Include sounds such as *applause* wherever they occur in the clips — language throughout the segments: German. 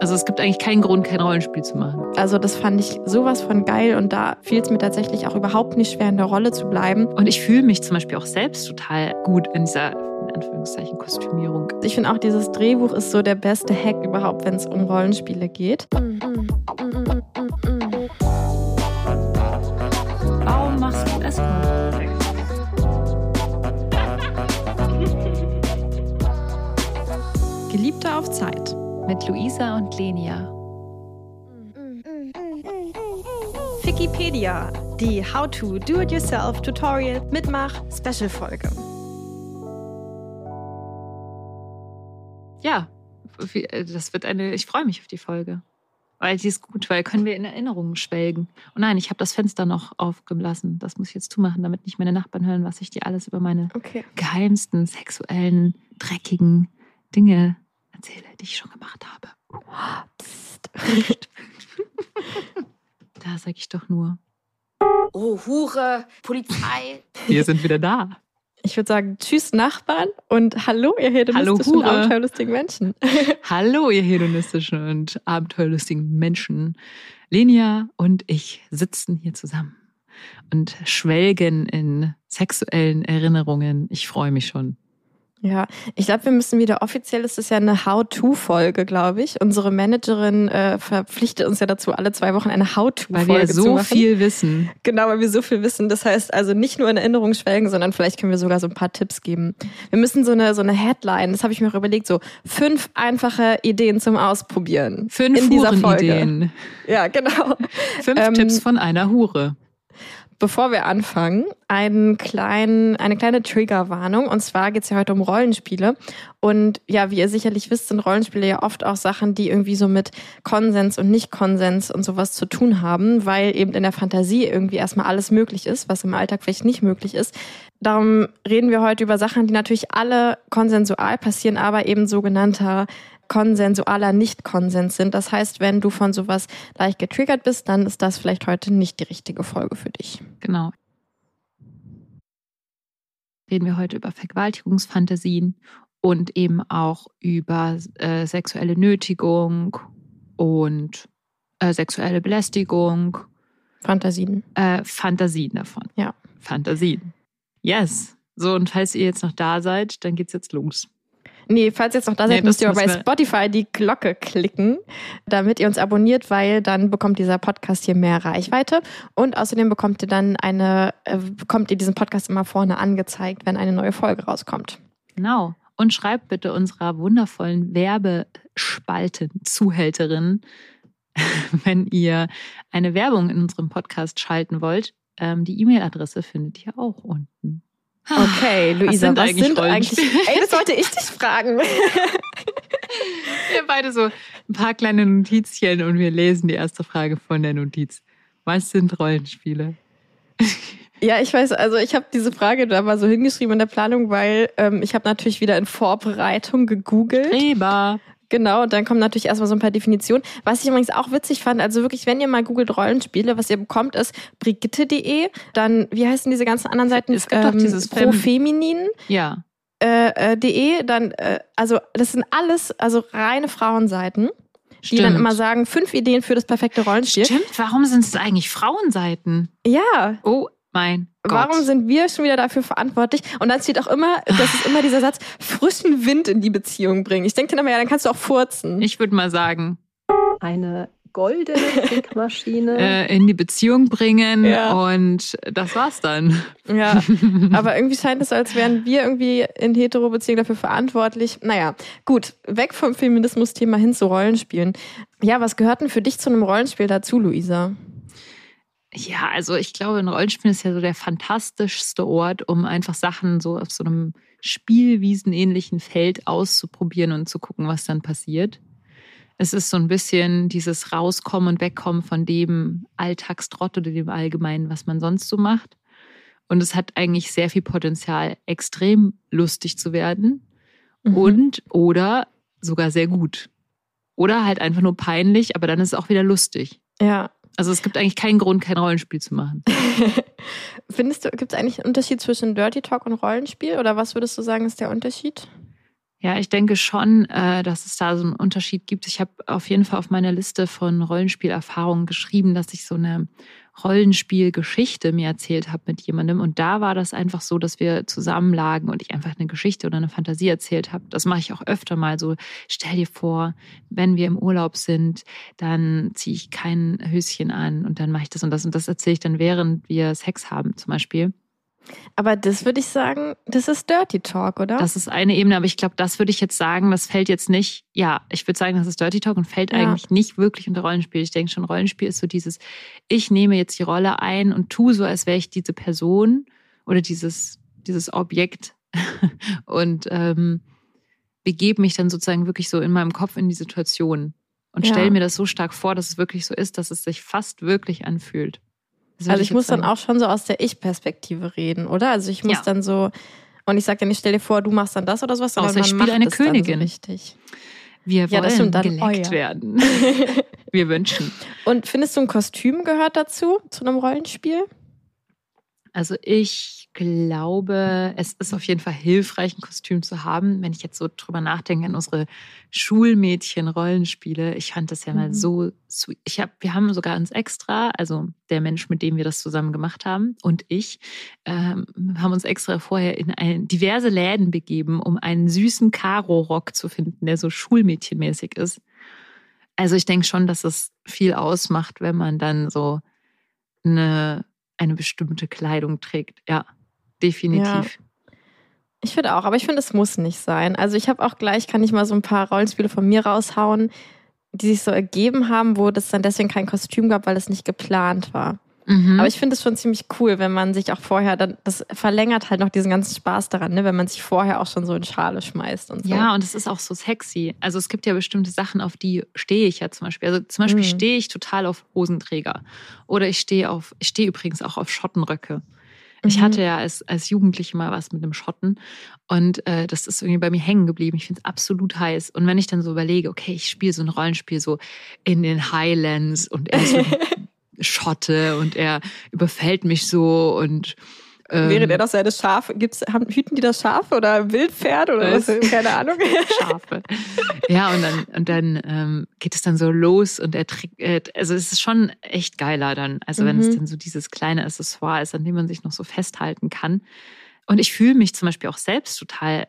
Also es gibt eigentlich keinen Grund, kein Rollenspiel zu machen. Also das fand ich sowas von geil und da fiel es mir tatsächlich auch überhaupt nicht schwer, in der Rolle zu bleiben. Und ich fühle mich zum Beispiel auch selbst total gut in dieser in Anführungszeichen Kostümierung. Ich finde auch, dieses Drehbuch ist so der beste Hack überhaupt, wenn es um Rollenspiele geht. Warum machst du es? Geliebte auf Zeit. Mit Luisa und Lenia. Wikipedia, die How to Do It Yourself Tutorial Mitmach Special Folge. Ja, das wird eine, ich freue mich auf die Folge. Weil sie ist gut, weil können wir in Erinnerungen schwelgen. Und nein, ich habe das Fenster noch aufgelassen. Das muss ich jetzt zumachen, damit nicht meine Nachbarn hören, was ich dir alles über meine Okay. geheimsten, sexuellen, dreckigen Dinge erzähle, die ich schon gemacht habe. Psst. *laughs* Da sage ich doch nur, Oh, Hure, Polizei. wir sind wieder da. Ich würde sagen, tschüss Nachbarn und hallo, ihr hedonistischen, Hure. abenteuerlustigen Menschen. *laughs* Hallo, ihr hedonistischen und abenteuerlustigen Menschen. Lenia und ich sitzen hier zusammen und schwelgen in sexuellen Erinnerungen. Ich freue mich schon. Ja, ich glaube, wir müssen wieder, offiziell ist es ja eine How-To-Folge, glaube ich. Unsere Managerin äh, verpflichtet uns ja dazu, alle zwei Wochen eine Weil How-To-Folge wir zu so machen. viel wissen. Genau, weil wir so viel wissen. Das heißt also nicht nur in Erinnerung schwelgen, sondern vielleicht können wir sogar so ein paar Tipps geben. Wir müssen so eine, so eine Headline, das habe ich mir auch überlegt, so fünf einfache Ideen zum Ausprobieren. Fünf in dieser Folge. Hurenideen. Ja, genau. Fünf Ähm, Tipps von einer Hure. Bevor wir anfangen, einen kleinen, eine kleine Triggerwarnung. Und zwar geht es ja heute um Rollenspiele. Und ja, wie ihr sicherlich wisst, sind Rollenspiele ja oft auch Sachen, die irgendwie so mit Konsens und Nicht-Konsens und sowas zu tun haben, weil eben in der Fantasie irgendwie erstmal alles möglich ist, was im Alltag vielleicht nicht möglich ist. Darum reden wir heute über Sachen, die natürlich alle konsensual passieren, aber eben sogenannter konsensualer Nicht-Konsens sind. Das heißt, wenn du von sowas leicht getriggert bist, dann ist das vielleicht heute nicht die richtige Folge für dich. Genau. Reden wir heute über Vergewaltigungsfantasien und eben auch über äh, sexuelle Nötigung und äh, sexuelle Belästigung, Fantasien. äh, Fantasien davon. Ja. Fantasien. Yes. So, und falls ihr jetzt noch da seid, dann geht's jetzt los. Nee, falls ihr jetzt noch da Nee, seid, müsst das ihr bei Spotify die Glocke klicken, damit ihr uns abonniert, weil dann bekommt dieser Podcast hier mehr Reichweite. Und außerdem bekommt ihr dann eine, äh, bekommt ihr diesen Podcast immer vorne angezeigt, wenn eine neue Folge rauskommt. Genau. Und schreibt bitte unserer wundervollen Werbespalten-Zuhälterin, *laughs* wenn ihr eine Werbung in unserem Podcast schalten wollt. Ähm, die E-Mail-Adresse findet ihr auch unten. Okay, Luisa, sind was eigentlich sind eigentlich. Ey, das *laughs* wollte ich dich fragen. Wir beide so ein paar kleine Notizchen und wir lesen die erste Frage von der Notiz. Was sind Rollenspiele? *laughs* Ja, ich weiß, also ich habe diese Frage da mal so hingeschrieben in der Planung, weil ähm, ich habe natürlich wieder in Vorbereitung gegoogelt. Streber. Genau, und dann kommen natürlich erstmal so ein paar Definitionen. Was ich übrigens auch witzig fand, also wirklich, wenn ihr mal googelt Rollenspiele, was ihr bekommt, ist brigitte.de, dann, wie heißen diese ganzen anderen Seiten? Es gibt doch dieses Fem- Profeminin. Ja. Äh, äh, de, dann, äh, also das sind alles, also reine Frauenseiten, die dann immer sagen, fünf Ideen für das perfekte Rollenspiel. Stimmt, warum sind es eigentlich Frauenseiten? Ja, Oh mein Gott. Warum sind wir schon wieder dafür verantwortlich? Und dann steht auch immer, das ist immer dieser Satz, frischen Wind in die Beziehung bringen. Ich denke dann immer, ja, dann kannst du auch furzen. Ich würde mal sagen, eine goldene Trickmaschine. *laughs* äh, in die Beziehung bringen Ja. und das war's dann. ja, *laughs* aber irgendwie scheint es, als wären wir irgendwie in Hetero-Beziehungen dafür verantwortlich. Naja, gut, weg vom Feminismus-Thema hin zu Rollenspielen. Ja, was gehört denn für dich zu einem Rollenspiel dazu, Luisa? Ja, also ich glaube, ein Rollenspiel ist ja so der fantastischste Ort, um einfach Sachen so auf so einem Spielwiesenähnlichen Feld auszuprobieren und zu gucken, was dann passiert. Es ist so ein bisschen dieses Rauskommen und Wegkommen von dem Alltagstrott oder dem Allgemeinen, was man sonst so macht. Und es hat eigentlich sehr viel Potenzial, extrem lustig zu werden Mhm. und oder sogar sehr gut. Oder halt einfach nur peinlich, aber dann ist es auch wieder lustig. Ja. Also es gibt eigentlich keinen Grund, kein Rollenspiel zu machen. *laughs* Findest du, gibt es eigentlich einen Unterschied zwischen Dirty Talk und Rollenspiel? Oder was würdest du sagen, ist der Unterschied? Ja, ich denke schon, äh, dass es da so einen Unterschied gibt. Ich habe auf jeden Fall auf meiner Liste von Rollenspielerfahrungen geschrieben, dass ich so eine Rollenspielgeschichte mir erzählt habe mit jemandem. Und da war das einfach so, dass wir zusammenlagen und ich einfach eine Geschichte oder eine Fantasie erzählt habe. Das mache ich auch öfter mal so. Stell dir vor, wenn wir im Urlaub sind, dann ziehe ich kein Höschen an und dann mache ich das und das und das erzähle ich dann, während wir Sex haben zum Beispiel. Aber das würde ich sagen, das ist Dirty Talk, oder? Das ist eine Ebene, aber ich glaube, das würde ich jetzt sagen, das fällt jetzt nicht, ja, ich würde sagen, das ist Dirty Talk und fällt Ja. eigentlich nicht wirklich unter Rollenspiel. Ich denke schon, Rollenspiel ist so dieses, ich nehme jetzt die Rolle ein und tue so, als wäre ich diese Person oder dieses, dieses Objekt *laughs* und ähm, begebe mich dann sozusagen wirklich so in meinem Kopf in die Situation und Ja. stelle mir das so stark vor, dass es wirklich so ist, dass es sich fast wirklich anfühlt. Also ich muss dann sagen. auch schon so aus der Ich-Perspektive reden, oder? Also ich muss Ja. dann so, und ich sage dann nicht, stell dir vor, du machst dann das oder sowas, sondern Außer ich spiele eine dann Königin. So richtig. Wir Ja, das wollen stimmt, dann geleckt euer. werden. *laughs* Wir wünschen. Und findest du ein Kostüm gehört dazu, zu einem Rollenspiel? Also ich glaube, es ist auf jeden Fall hilfreich, ein Kostüm zu haben. Wenn ich jetzt so drüber nachdenke an unsere Schulmädchen-Rollenspiele, ich fand das ja mal Mhm. so sweet. Ich hab, wir haben sogar uns extra, also der Mensch, mit dem wir das zusammen gemacht haben und ich, ähm, haben uns extra vorher in ein, diverse Läden begeben, um einen süßen Karo-Rock zu finden, der so schulmädchenmäßig ist. Also ich denke schon, dass es viel ausmacht, wenn man dann so eine, eine bestimmte Kleidung trägt. Ja, definitiv. Ich finde auch, aber ich finde, es muss nicht sein. Also ich habe auch gleich, kann ich mal so ein paar Rollenspiele von mir raushauen, die sich so ergeben haben, wo das dann deswegen kein Kostüm gab, weil es nicht geplant war. Mhm. Aber ich finde es schon ziemlich cool, wenn man sich auch vorher dann, das verlängert halt noch diesen ganzen Spaß daran, ne? wenn man sich vorher auch schon so in Schale schmeißt und so. ja, und es ist auch so sexy. Also es gibt ja bestimmte Sachen, auf die stehe ich ja zum Beispiel. Also zum Beispiel Mhm. stehe ich total auf Hosenträger. Oder ich stehe auf, ich stehe übrigens auch auf Schottenröcke. Ich Mhm. hatte ja als, als Jugendliche mal was mit einem Schotten und äh, das ist irgendwie bei mir hängen geblieben. Ich finde es absolut heiß. Und wenn ich dann so überlege, okay, ich spiele so ein Rollenspiel so in den Highlands und er ist so *laughs* ein Schotte und er überfällt mich so und ähm, Während er noch seine Schafe, gibt's, haben, hüten die das Schafe oder Wildpferd oder was? Was? Keine Ahnung. *laughs* Schafe. Ja, und dann, und dann ähm, geht es dann so los und er trägt, äh, also es ist schon echt geiler dann. Also wenn es Mhm. dann so dieses kleine Accessoire ist, an dem man sich noch so festhalten kann. Und ich fühle mich zum Beispiel auch selbst total, äh,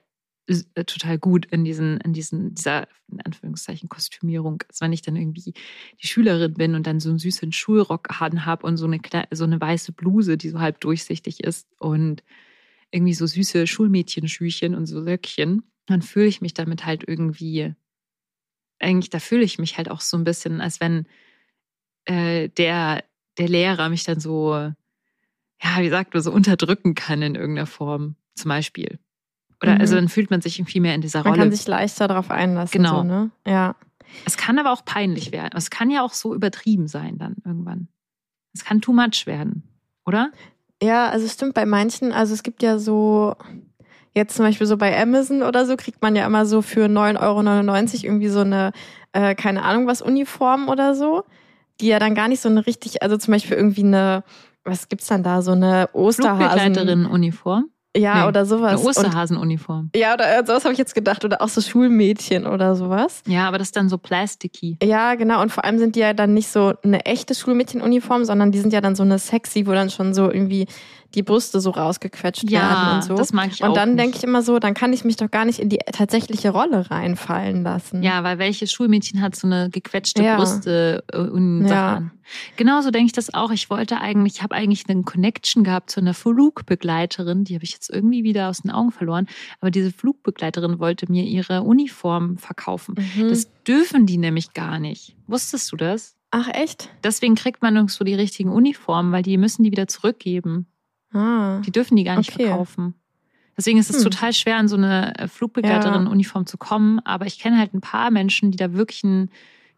total gut in diesen, in diesen, dieser, in Anführungszeichen, Kostümierung. Also wenn ich dann irgendwie die Schülerin bin und dann so einen süßen Schulrock habe und so eine, so eine weiße Bluse, die so halb durchsichtig ist und irgendwie so süße Schulmädchenschüchen und so Söckchen, dann fühle ich mich damit halt irgendwie, eigentlich, da fühle ich mich halt auch so ein bisschen, als wenn äh, der, der Lehrer mich dann so, ja, wie sagt man, so unterdrücken kann in irgendeiner Form, zum Beispiel. Oder Mhm. also dann fühlt man sich irgendwie mehr in dieser Man Rolle. kann sich leichter darauf einlassen. Genau. So, ne? Ja. es kann aber auch peinlich werden. Es kann ja auch so übertrieben sein dann irgendwann. Es kann too much werden, oder? Ja, also es stimmt bei manchen, also es gibt ja so, jetzt zum Beispiel so bei Amazon oder so, kriegt man ja immer so für 9,99 Euro irgendwie so eine, äh, keine Ahnung was, Uniform oder so, die ja dann gar nicht so eine richtig, also zum Beispiel irgendwie eine, was gibt's dann da, so eine Osterhasen. Flugbegleiterin-Uniform. Ja, Nee, oder sowas. Eine Osterhasenuniform. Ja, oder äh, sowas habe ich jetzt gedacht. Oder auch so Schulmädchen oder sowas. Ja, aber das ist dann so plasticky. Ja, genau. Und vor allem sind die ja dann nicht so eine echte Schulmädchenuniform, sondern die sind ja dann so eine sexy, wo dann schon so irgendwie die Brüste so rausgequetscht werden Ja, und so. das mag ich auch und dann nicht. denke ich immer so, dann kann ich mich doch gar nicht in die tatsächliche Rolle reinfallen lassen. Ja, weil welches Schulmädchen hat so eine gequetschte Ja. Brüste äh, und Ja. Sachen. Genauso denke ich das auch. Ich wollte eigentlich, ich habe eigentlich eine Connection gehabt zu einer Flugbegleiterin, die habe ich jetzt irgendwie wieder aus den Augen verloren. Aber diese Flugbegleiterin wollte mir ihre Uniform verkaufen. Mhm. Das dürfen die nämlich gar nicht. Wusstest du das? Ach, echt? Deswegen kriegt man nirgendwo die richtigen Uniformen, weil die müssen die wieder zurückgeben. Ah. Die dürfen die gar nicht Okay. verkaufen. Deswegen ist es Hm. total schwer, an so eine äh, Flugbegleiterin-Uniform zu kommen. Aber ich kenne halt ein paar Menschen, die da wirklich ein,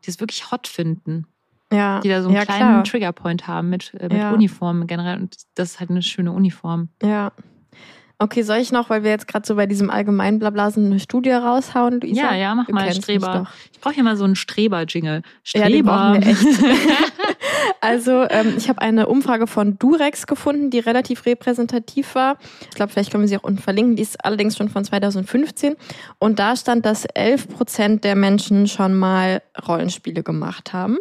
die es wirklich hot finden. Ja, Die da so einen ja, kleinen klar. Triggerpoint haben mit, äh, mit Ja. Uniformen generell. Und das ist halt eine schöne Uniform. Ja. Okay, soll ich noch, weil wir jetzt gerade so bei diesem allgemeinen Blabla sind, eine Studie raushauen, Luisa? Ja, ja, mach Du mal Streber. Ich brauche hier mal so einen Streber-Jingle. Ja, den Streber. brauchen wir echt. *laughs* *laughs* Also ähm, ich habe eine Umfrage von Durex gefunden, die relativ repräsentativ war. Ich glaube, vielleicht können wir sie auch unten verlinken. Die ist allerdings schon von 2015. Und da stand, dass 11 Prozent der Menschen schon mal Rollenspiele gemacht haben.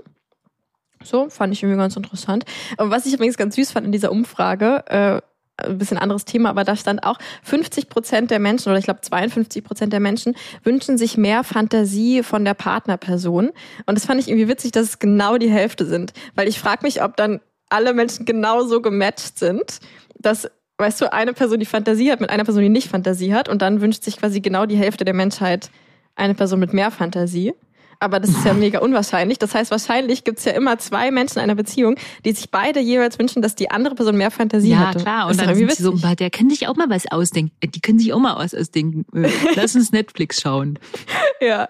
So, fand ich irgendwie ganz interessant. Aber was ich übrigens ganz süß fand in dieser Umfrage, äh, ein bisschen anderes Thema, aber da stand auch, 50 Prozent der Menschen oder ich glaube 52 Prozent der Menschen wünschen sich mehr Fantasie von der Partnerperson. Und das fand ich irgendwie witzig, dass es genau die Hälfte sind. Weil ich frage mich, ob dann alle Menschen genauso gematcht sind, dass, weißt du, eine Person die Fantasie hat mit einer Person, die nicht Fantasie hat und dann wünscht sich quasi genau die Hälfte der Menschheit eine Person mit mehr Fantasie aber das ist ja mega unwahrscheinlich. Das heißt, wahrscheinlich gibt es ja immer zwei Menschen in einer Beziehung, die sich beide jeweils wünschen, dass die andere Person mehr Fantasie ja, hatte. Ja, klar. Und dann sind sie so, witzig. "Bah, der kann sich auch mal was ausdenken. Die können sich auch mal was ausdenken. Äh, Lass uns Netflix schauen. *laughs* Ja.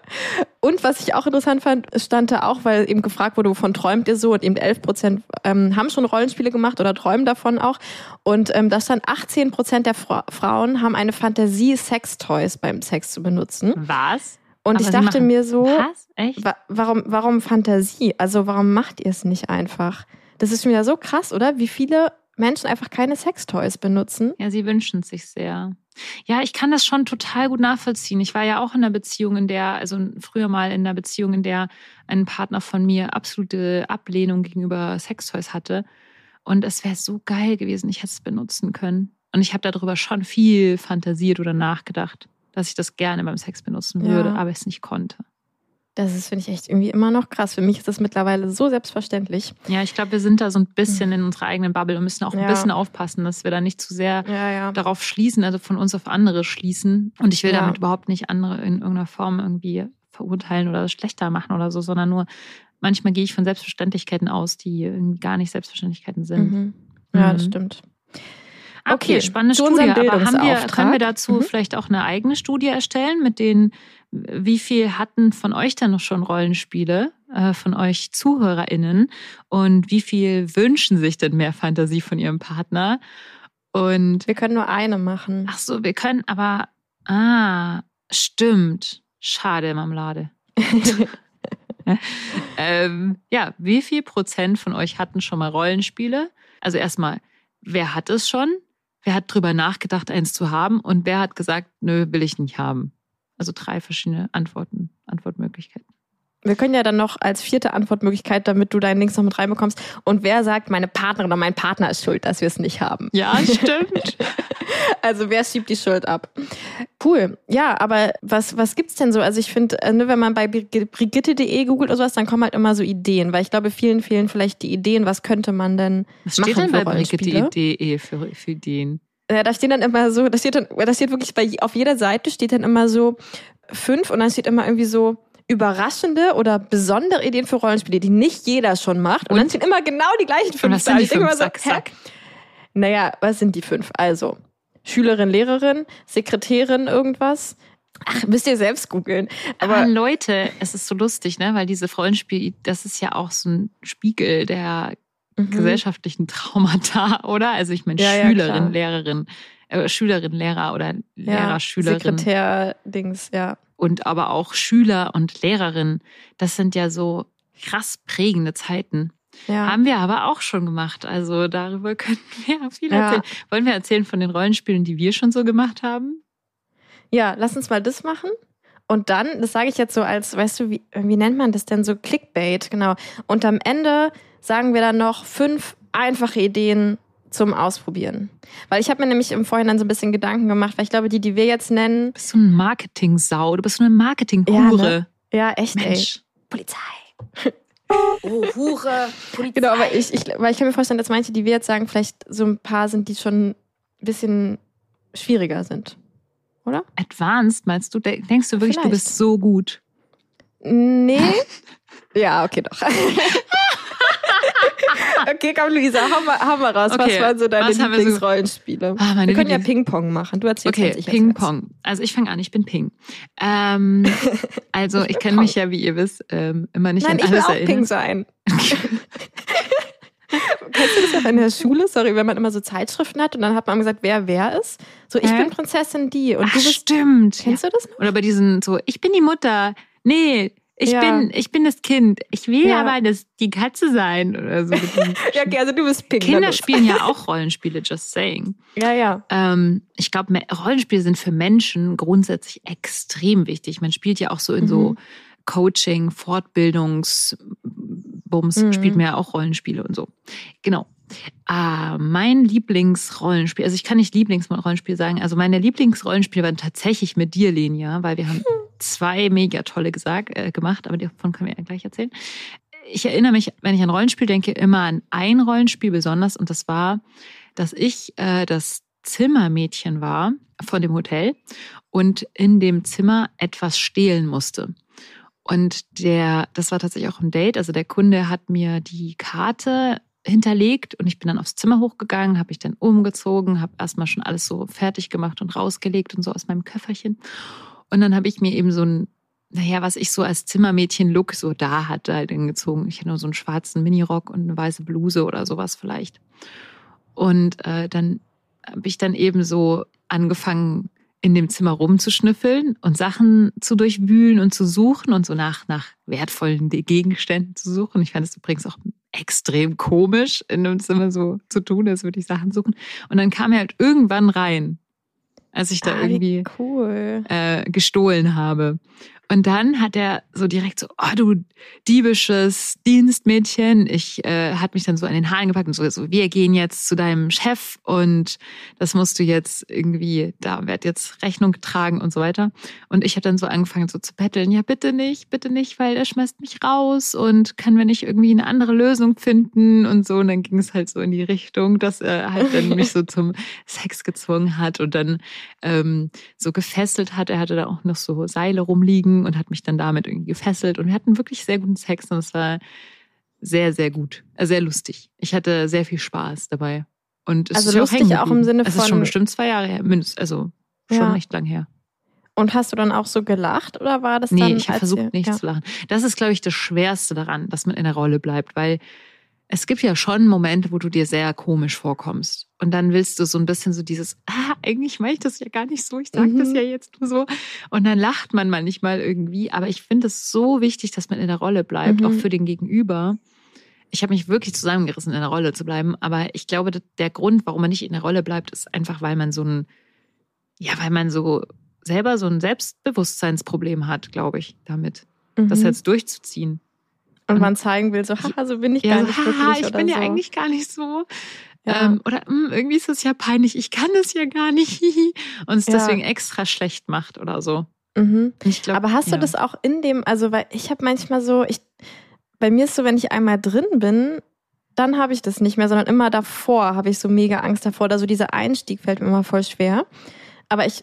Und was ich auch interessant fand, stand da auch, weil eben gefragt wurde, wovon träumt ihr so? Und eben 11 Prozent ähm, haben schon Rollenspiele gemacht oder träumen davon auch. Und ähm, da stand 18 Prozent der Fra Frauen haben eine Fantasie, Sextoys beim Sex zu benutzen. Was? Und Aber ich dachte mir so, wa warum, warum Fantasie? Also warum macht ihr es nicht einfach? Das ist schon wieder so krass, oder? Wie viele Menschen einfach keine Sextoys benutzen. Ja, sie wünschen es sich sehr. Ja, ich kann das schon total gut nachvollziehen. Ich war ja auch in einer Beziehung, in der, also früher mal in einer Beziehung, in der ein Partner von mir absolute Ablehnung gegenüber Sextoys hatte. Und es wäre so geil gewesen, ich hätte es benutzen können. Und ich habe darüber schon viel fantasiert oder nachgedacht, dass ich das gerne beim Sex benutzen würde, Ja. aber es nicht konnte. Das ist, finde ich, echt irgendwie immer noch krass. Für mich ist das mittlerweile so selbstverständlich. Ja, ich glaube, wir sind da so ein bisschen in unserer eigenen Bubble und müssen auch ein Ja. bisschen aufpassen, dass wir da nicht zu sehr Ja, darauf schließen, also von uns auf andere schließen. Und ich will damit überhaupt nicht andere in irgendeiner Form irgendwie verurteilen oder schlechter machen oder so, sondern nur manchmal gehe ich von Selbstverständlichkeiten aus, die irgendwie gar nicht Selbstverständlichkeiten sind. Mhm. Ja, das Mhm. stimmt. Okay, Okay, spannende Studie. Aber haben wir, können wir dazu Mhm. vielleicht auch eine eigene Studie erstellen, mit denen, wie viel hatten von euch denn noch schon Rollenspiele, äh, von euch ZuhörerInnen? Und wie viel wünschen sich denn mehr Fantasie von ihrem Partner? Und Wir können nur eine machen. Ach so, wir können aber. Ah, stimmt. Schade, Marmelade. *laughs* ähm, ja, wie viel Prozent von euch hatten schon mal Rollenspiele? Also erstmal, wer hat es schon? Wer hat drüber nachgedacht, eins zu haben? Und wer hat gesagt, nö, will ich nicht haben? Also drei verschiedene Antworten, Antwortmöglichkeiten. Wir können ja dann noch als vierte Antwortmöglichkeit, damit du deinen Links noch mit reinbekommst. Und wer sagt, meine Partnerin oder mein Partner ist schuld, dass wir es nicht haben? Ja, *laughs* stimmt. Also wer schiebt die Schuld ab? Cool. Ja, aber was, was gibt's denn so? Also ich finde, äh, ne, wenn man bei Brig- brigitte.de googelt oder sowas, dann kommen halt immer so Ideen, weil ich glaube, vielen fehlen vielleicht die Ideen, was könnte man denn Was machen steht denn bei? Brigitte.de für, für Ideen? Ja, da stehen dann immer so, da steht dann, da steht wirklich bei, auf jeder Seite steht dann immer so fünf und dann steht immer irgendwie so überraschende oder besondere Ideen für Rollenspiele, die nicht jeder schon macht. Und, Und? dann stehen immer genau die gleichen fünf. Und was da. sind die Ich denke fünf? immer Sack, hä? sack. Naja, was sind die fünf? Also, Schülerin, Lehrerin, Sekretärin, irgendwas. Ach, müsst ihr selbst googeln. Aber Aber Leute, es ist so lustig, ne? Weil diese Rollenspiel, das ist ja auch so ein Spiegel der Mhm. gesellschaftlichen Traumata, *laughs* oder? Also ich meine Ja, ja, Schülerin, klar. Lehrerin, äh, Schülerin, Lehrer oder ja, Lehrer, Schülerin Sekretär-Dings, ja. und aber auch Schüler und Lehrerin. Das sind ja so krass prägende Zeiten. ja. Haben wir aber auch schon gemacht. Also darüber *laughs* könnten wir viel Ja. erzählen. Wollen wir erzählen von den Rollenspielen, die wir schon so gemacht haben? Ja, lass uns mal das machen. Und dann, das sage ich jetzt so als, weißt du, wie, wie nennt man das denn so? Clickbait, genau. Und am Ende sagen wir dann noch fünf einfache Ideen zum Ausprobieren. Weil ich habe mir nämlich im Vorhinein so ein bisschen Gedanken gemacht, weil ich glaube, die, die wir jetzt nennen, bist du ein Marketing-Sau, du bist so eine Marketing-Hure. ja, echt, ey. Mensch. Polizei. *laughs* Oh, Hure, Polizei. Genau, aber ich, ich, weil ich kann mir vorstellen, dass manche, die wir jetzt sagen, vielleicht so ein paar sind, die schon ein bisschen schwieriger sind. Advanced, meinst du? De- Denkst du wirklich, du Vielleicht. bist so gut? Nee. *laughs* ja, okay, doch. *laughs* *laughs* okay, komm, Luisa, hau mal, hau mal raus. Okay, Was waren so deine wir so- Lieblingsrollenspiele? Ah, wir können ja Ping-Pong machen. Du erzählst Okay, jetzt, ich Ping-Pong. Also ich fange an, ich bin Ping. Ähm, *laughs* also ich kenne mich ja, wie ihr wisst, ähm, immer nicht Nein, an ich will alles auch erinnern. Ping sein. *laughs* Kennst du das auch in der Schule? Sorry, wenn man immer so Zeitschriften hat und dann hat man gesagt, wer wer ist. So, ich Hä? bin Prinzessin die und Ach, du bist. stimmt. Kennst du das noch? Oder bei diesen so, ich bin die Mutter. Nee, Ich, Ja. bin, ich bin das Kind. Ich will Ja. aber das, die Katze sein oder so. *laughs* Ja, okay, also du bist Pink. Kinder spielen ja *laughs* auch Rollenspiele, just saying. Ja, ja. Ähm, ich glaube, Rollenspiele sind für Menschen grundsätzlich extrem wichtig. Man spielt ja auch so in so Mhm. Coaching, Fortbildungsbums, Mhm. spielt man ja auch Rollenspiele und so. Genau. Ah, mein Lieblingsrollenspiel, also ich kann nicht Lieblingsrollenspiel sagen, also meine Lieblingsrollenspiele waren tatsächlich mit dir, Lenia, weil wir haben *laughs* zwei mega tolle gesagt, äh, gemacht, aber davon können wir ja gleich erzählen. Ich erinnere mich, wenn ich an Rollenspiel denke, immer an ein Rollenspiel besonders und das war, dass ich äh, das Zimmermädchen war von dem Hotel und in dem Zimmer etwas stehlen musste. Und der, das war tatsächlich auch ein Date. Also der Kunde hat mir die Karte hinterlegt und ich bin dann aufs Zimmer hochgegangen, habe ich dann umgezogen, habe erstmal schon alles so fertig gemacht und rausgelegt und so aus meinem Köfferchen. Und dann habe ich mir eben so ein, naja, was ich so als Zimmermädchen-Look so da hatte, halt hingezogen. Ich hatte nur so einen schwarzen Minirock und eine weiße Bluse oder sowas vielleicht. Und äh, dann habe ich dann eben so angefangen, in dem Zimmer rumzuschnüffeln und Sachen zu durchwühlen und zu suchen und so nach, nach wertvollen Gegenständen zu suchen. Ich fand es übrigens auch extrem komisch, in einem Zimmer so zu tun, als würde ich Sachen suchen. Und dann kam er halt irgendwann rein, als ich da Ah, wie irgendwie cool. äh, gestohlen habe. Und dann hat er so direkt so, oh du diebisches Dienstmädchen. Ich äh, hat mich dann so an den Haaren gepackt und so, so, wir gehen jetzt zu deinem Chef und das musst du jetzt irgendwie, da wird jetzt Rechnung getragen und so weiter. Und ich habe dann so angefangen so zu betteln, ja bitte nicht, bitte nicht, weil er schmeißt mich raus und kann wir nicht irgendwie eine andere Lösung finden und so. Und dann ging es halt so in die Richtung, dass er halt dann mich so zum *laughs* Sex gezwungen hat und dann ähm, so gefesselt hat. Er hatte da auch noch so Seile rumliegen und hat mich dann damit irgendwie gefesselt. Und wir hatten wirklich sehr guten Sex und es war sehr, sehr gut, äh, sehr lustig. Ich hatte sehr viel Spaß dabei. Und es Also ist lustig hängen auch im. Sinne Es ist schon von- bestimmt zwei Jahre her, mindestens, also schon Ja. recht lang her. Und hast du dann auch so gelacht oder war das Nee, dann? ich habe als ihr- versucht nicht ja. zu lachen. Das ist, glaube ich, das Schwerste daran, dass man in der Rolle bleibt, weil es gibt ja schon Momente, wo du dir sehr komisch vorkommst. Und dann willst du so ein bisschen so dieses, ah, eigentlich mache ich das ja gar nicht so, ich sage das Mhm. ja jetzt nur so. Und dann lacht man manchmal irgendwie. Aber ich finde es so wichtig, dass man in der Rolle bleibt, Mhm. auch für den Gegenüber. Ich habe mich wirklich zusammengerissen, in der Rolle zu bleiben. Aber ich glaube, der Grund, warum man nicht in der Rolle bleibt, ist einfach, weil man so ein, ja, weil man so selber so ein Selbstbewusstseinsproblem hat, glaube ich, damit das Mhm. jetzt durchzuziehen. Und man zeigen will, so, haha, so bin ich Ja, gar so, nicht haha, wirklich ich bin so. ja eigentlich gar nicht so. Ja. Ähm, oder "Hm, irgendwie ist es ja peinlich, ich kann es ja gar nicht. *laughs* hihi." Und es Ja. deswegen extra schlecht macht oder so. Mhm. Glaub, Aber hast du ja. das auch in dem, also weil ich habe manchmal so, ich, bei mir ist so, wenn ich einmal drin bin, dann habe ich das nicht mehr, sondern immer davor habe ich so mega Angst davor. Oder so dieser Einstieg fällt mir immer voll schwer. Aber ich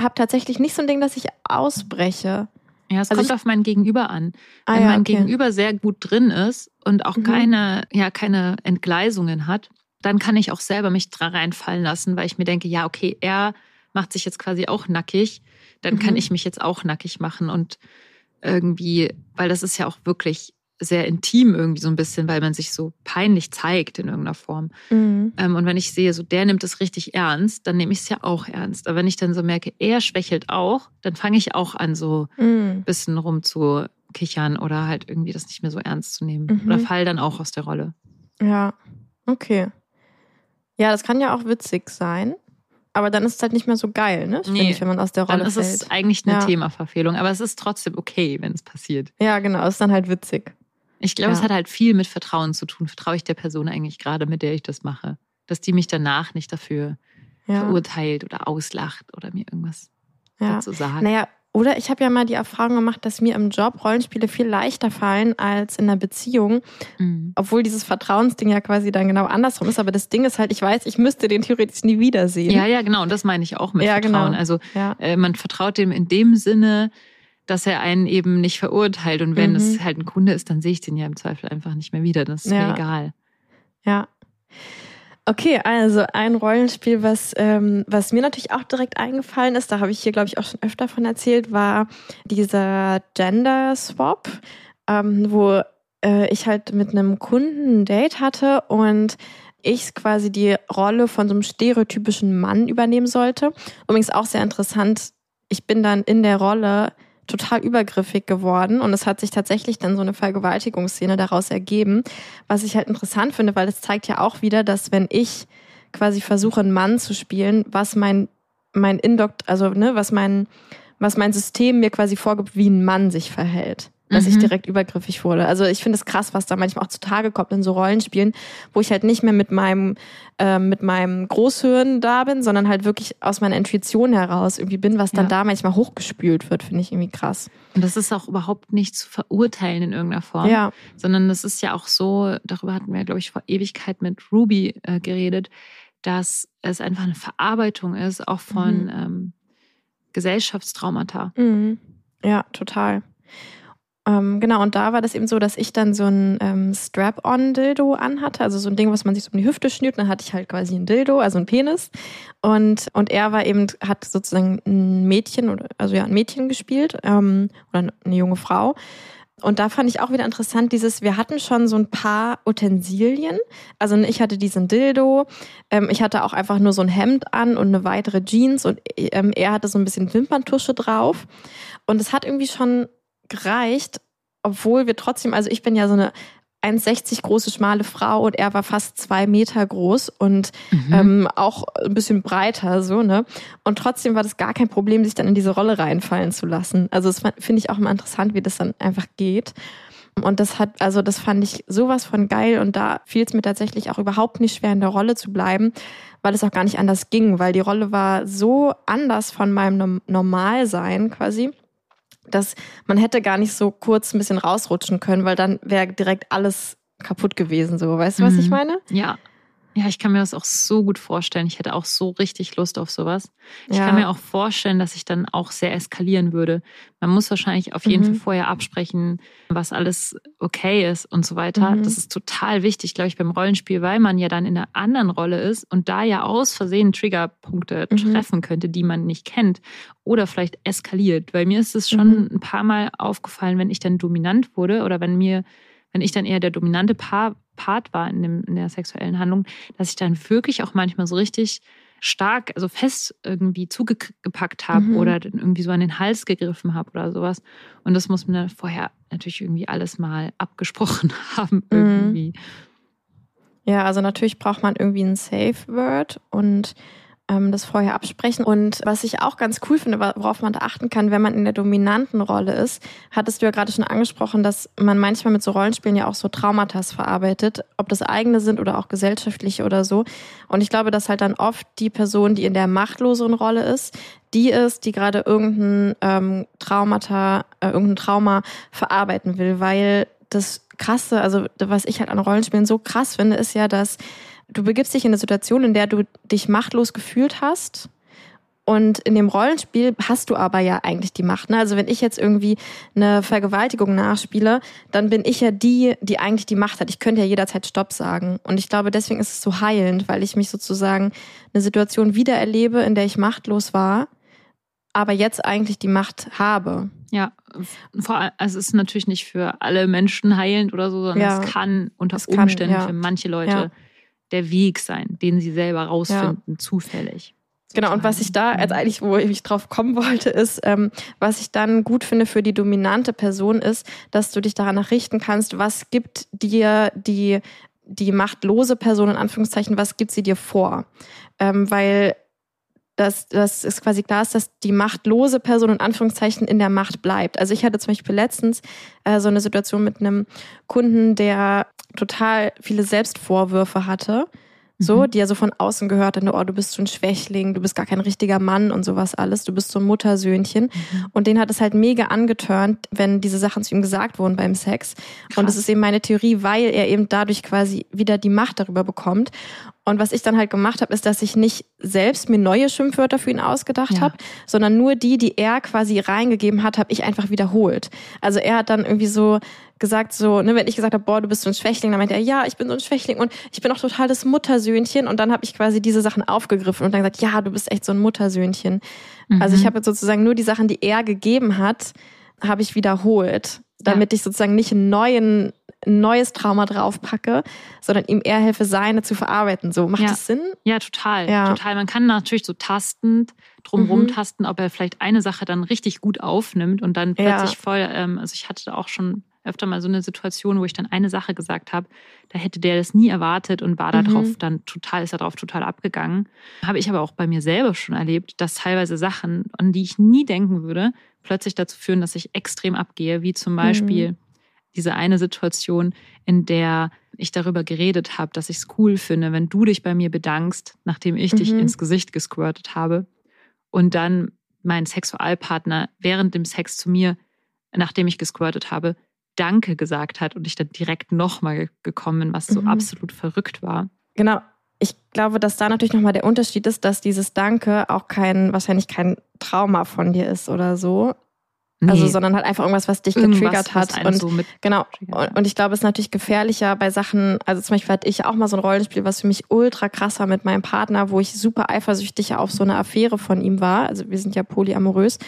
habe tatsächlich nicht so ein Ding, dass ich ausbreche. Ja, es Also kommt ich- auf mein Gegenüber an. Ah Wenn ja, mein okay. Gegenüber sehr gut drin ist und auch Mhm. keine, ja, keine Entgleisungen hat, dann kann ich auch selber mich dran reinfallen lassen, weil ich mir denke, ja, okay, er macht sich jetzt quasi auch nackig, dann kann Mhm. ich mich jetzt auch nackig machen und irgendwie, weil das ist ja auch wirklich sehr intim irgendwie so ein bisschen, weil man sich so peinlich zeigt in irgendeiner Form. Mhm. Ähm, und wenn ich sehe, so der nimmt es richtig ernst, dann nehme ich es ja auch ernst. Aber wenn ich dann so merke, er schwächelt auch, dann fange ich auch an, so Mhm. ein bisschen rumzukichern oder halt irgendwie das nicht mehr so ernst zu nehmen. Mhm. Oder fall dann auch aus der Rolle. Ja, okay. Ja, das kann ja auch witzig sein. Aber dann ist es halt nicht mehr so geil, ne? Nee, ich, wenn man aus der Dann Rolle ist fällt. es eigentlich eine Ja. Themaverfehlung. Aber es ist trotzdem okay, wenn es passiert. Ja, genau, ist dann halt witzig. Ich glaube, Ja. es hat halt viel mit Vertrauen zu tun. Vertraue ich der Person eigentlich gerade, mit der ich das mache? Dass die mich danach nicht dafür Ja. verurteilt oder auslacht oder mir irgendwas ja. dazu sagt. Naja, oder ich habe ja mal die Erfahrung gemacht, dass mir im Job Rollenspiele viel leichter fallen als in einer Beziehung, Mhm. obwohl dieses Vertrauensding ja quasi dann genau andersrum ist. Aber das Ding ist halt, ich weiß, ich müsste den theoretisch nie wiedersehen. Ja, ja, genau. Und das meine ich auch mit Ja, Vertrauen. genau. Also Ja. äh, man vertraut dem in dem Sinne, dass er einen eben nicht verurteilt. Und wenn Mhm. es halt ein Kunde ist, dann sehe ich den ja im Zweifel einfach nicht mehr wieder. Das ist Ja. mir egal. Ja. Okay, also ein Rollenspiel, was, ähm, was mir natürlich auch direkt eingefallen ist, da habe ich hier, glaube ich, auch schon öfter von erzählt, war dieser Gender Swap, ähm, wo äh, ich halt mit einem Kunden ein Date hatte und ich quasi die Rolle von so einem stereotypischen Mann übernehmen sollte. Übrigens auch sehr interessant, ich bin dann in der Rolle total übergriffig geworden. Und es hat sich tatsächlich dann so eine Vergewaltigungsszene daraus ergeben, was ich halt interessant finde, weil es zeigt ja auch wieder, dass wenn ich quasi versuche, einen Mann zu spielen, was mein mein Indokt, also ne, was mein was mein System mir quasi vorgibt, wie ein Mann sich verhält dass mhm. ich direkt übergriffig wurde. Also ich finde es krass, was da manchmal auch zutage kommt in so Rollenspielen, wo ich halt nicht mehr mit meinem äh, mit meinem Großhirn da bin, sondern halt wirklich aus meiner Intuition heraus irgendwie bin, was dann ja. da manchmal hochgespült wird, finde ich irgendwie krass. Und das ist auch überhaupt nicht zu verurteilen in irgendeiner Form, ja. sondern das ist ja auch so, darüber hatten wir, glaube ich, vor Ewigkeit mit Ruby äh, geredet, dass es einfach eine Verarbeitung ist, auch von mhm. ähm, Gesellschaftstraumata. Mhm. Ja, total. Ähm, genau, und da war das eben so, dass ich dann so ein ähm, Strap-on-Dildo anhatte, also so ein Ding, was man sich so um die Hüfte schnürt. Dann hatte ich halt quasi ein Dildo, also ein Penis. Und, und er war eben, hat sozusagen ein Mädchen, also ja, ein Mädchen gespielt ähm, oder eine junge Frau. Und da fand ich auch wieder interessant, dieses, wir hatten schon so ein paar Utensilien. Also ich hatte diesen Dildo, ähm, ich hatte auch einfach nur so ein Hemd an und eine weitere Jeans und ähm, er hatte so ein bisschen Wimperntusche drauf. Und es hat irgendwie schon gereicht, obwohl wir trotzdem, also ich bin ja so eine 1,60 große, schmale Frau und er war fast zwei Meter groß und mhm. ähm, auch ein bisschen breiter, so, ne? Und trotzdem war das gar kein Problem, sich dann in diese Rolle reinfallen zu lassen. Also das finde ich auch immer interessant, wie das dann einfach geht. Und das hat, also das fand ich sowas von geil und da fiel es mir tatsächlich auch überhaupt nicht schwer, in der Rolle zu bleiben, weil es auch gar nicht anders ging, weil die Rolle war so anders von meinem Normalsein quasi dass man hätte gar nicht so kurz ein bisschen rausrutschen können, weil dann wäre direkt alles kaputt gewesen. So, weißt du, was mhm. ich meine? Ja. Ja, ich kann mir das auch so gut vorstellen. Ich hätte auch so richtig Lust auf sowas. Ich ja. kann mir auch vorstellen, dass ich dann auch sehr eskalieren würde. Man muss wahrscheinlich auf jeden mhm. Fall vorher absprechen, was alles okay ist und so weiter. Mhm. Das ist total wichtig, glaube ich, beim Rollenspiel, weil man ja dann in einer anderen Rolle ist und da ja aus Versehen Triggerpunkte mhm. treffen könnte, die man nicht kennt oder vielleicht eskaliert. Weil mir ist es schon mhm. ein paar Mal aufgefallen, wenn ich dann dominant wurde oder wenn mir wenn ich dann eher der dominante Paar Part war in, dem, in der sexuellen Handlung, dass ich dann wirklich auch manchmal so richtig stark, also fest irgendwie zugepackt habe mhm. oder irgendwie so an den Hals gegriffen habe oder sowas. Und das muss man dann vorher natürlich irgendwie alles mal abgesprochen *laughs* haben mhm. irgendwie. Ja, also natürlich braucht man irgendwie ein Safe Word und ähm, das vorher absprechen. Und was ich auch ganz cool finde, worauf man da achten kann, wenn man in der dominanten Rolle ist, hattest du ja gerade schon angesprochen, dass man manchmal mit so Rollenspielen ja auch so Traumata verarbeitet, ob das eigene sind oder auch gesellschaftliche oder so. Und ich glaube, dass halt dann oft die Person, die in der machtloseren Rolle ist, die ist, die gerade irgendein ähm, Traumata, äh, irgendein Trauma verarbeiten will, weil das Krasse, also was ich halt an Rollenspielen so krass finde, ist ja, dass du begibst dich in eine Situation, in der du dich machtlos gefühlt hast. Und in dem Rollenspiel hast du aber ja eigentlich die Macht. Ne? Also wenn ich jetzt irgendwie eine Vergewaltigung nachspiele, dann bin ich ja die, die eigentlich die Macht hat. Ich könnte ja jederzeit Stopp sagen. Und ich glaube, deswegen ist es so heilend, weil ich mich sozusagen eine Situation wiedererlebe, in der ich machtlos war, aber jetzt eigentlich die Macht habe. Ja, vor allem, also es ist natürlich nicht für alle Menschen heilend oder so, sondern ja, es kann unter es Umständen kann, ja. für manche Leute ja der Weg sein, den sie selber rausfinden, ja. zufällig. Genau, und was ich da, als eigentlich, wo ich drauf kommen wollte, ist, ähm, was ich dann gut finde für die dominante Person ist, dass du dich daran richten kannst, was gibt dir die, die machtlose Person in Anführungszeichen, was gibt sie dir vor? Ähm, weil dass, dass es quasi klar ist, dass die machtlose Person in Anführungszeichen in der Macht bleibt. Also ich hatte zum Beispiel letztens äh, so eine Situation mit einem Kunden, der total viele Selbstvorwürfe hatte so, mhm. die er so von außen gehört hat, oh, du bist so ein Schwächling, du bist gar kein richtiger Mann und sowas alles, du bist so ein Muttersöhnchen. Mhm. Und den hat es halt mega angetörnt, wenn diese Sachen zu ihm gesagt wurden beim Sex. Krass. Und das ist eben meine Theorie, weil er eben dadurch quasi wieder die Macht darüber bekommt. Und was ich dann halt gemacht habe, ist, dass ich nicht selbst mir neue Schimpfwörter für ihn ausgedacht ja. habe, sondern nur die, die er quasi reingegeben hat, habe ich einfach wiederholt. Also er hat dann irgendwie so gesagt, so, ne, wenn ich gesagt habe, boah, du bist so ein Schwächling, dann meinte er, ja, ich bin so ein Schwächling und ich bin auch total das Muttersöhnchen. Und dann habe ich quasi diese Sachen aufgegriffen und dann gesagt, ja, du bist echt so ein Muttersöhnchen. Mhm. Also ich habe jetzt sozusagen nur die Sachen, die er gegeben hat, habe ich wiederholt, damit ja. ich sozusagen nicht einen neuen ein neues Trauma draufpacke, sondern ihm eher helfe, seine zu verarbeiten. So, macht Ja. das Sinn? Ja, total. Ja. Total. Man kann natürlich so tastend drumherum Mhm. tasten, ob er vielleicht eine Sache dann richtig gut aufnimmt und dann Ja. plötzlich voll, ähm, also ich hatte auch schon öfter mal so eine Situation, wo ich dann eine Sache gesagt habe, da hätte der das nie erwartet und war Mhm. darauf dann total, ist darauf total abgegangen. Habe ich aber auch bei mir selber schon erlebt, dass teilweise Sachen, an die ich nie denken würde, plötzlich dazu führen, dass ich extrem abgehe, wie zum Beispiel diese eine Situation, in der ich darüber geredet habe, dass ich es cool finde, wenn du dich bei mir bedankst, nachdem ich dich Mhm. ins Gesicht gesquirtet habe und dann mein Sexualpartner während dem Sex zu mir, nachdem ich gesquirtet habe, Danke gesagt hat und ich dann direkt nochmal gekommen bin, was so Mhm. absolut verrückt war. Genau. Ich glaube, dass da natürlich nochmal der Unterschied ist, dass dieses Danke auch kein, wahrscheinlich kein Trauma von dir ist oder so. Also, Nee, sondern halt einfach irgendwas, was dich irgendwas, getriggert hat. Und so mit Genau. Und, und ich glaube, es ist natürlich gefährlicher bei Sachen, also zum Beispiel hatte ich auch mal so ein Rollenspiel, was für mich ultra krass war mit meinem Partner, wo ich super eifersüchtig auf so eine Affäre von ihm war. Also wir sind ja polyamorös.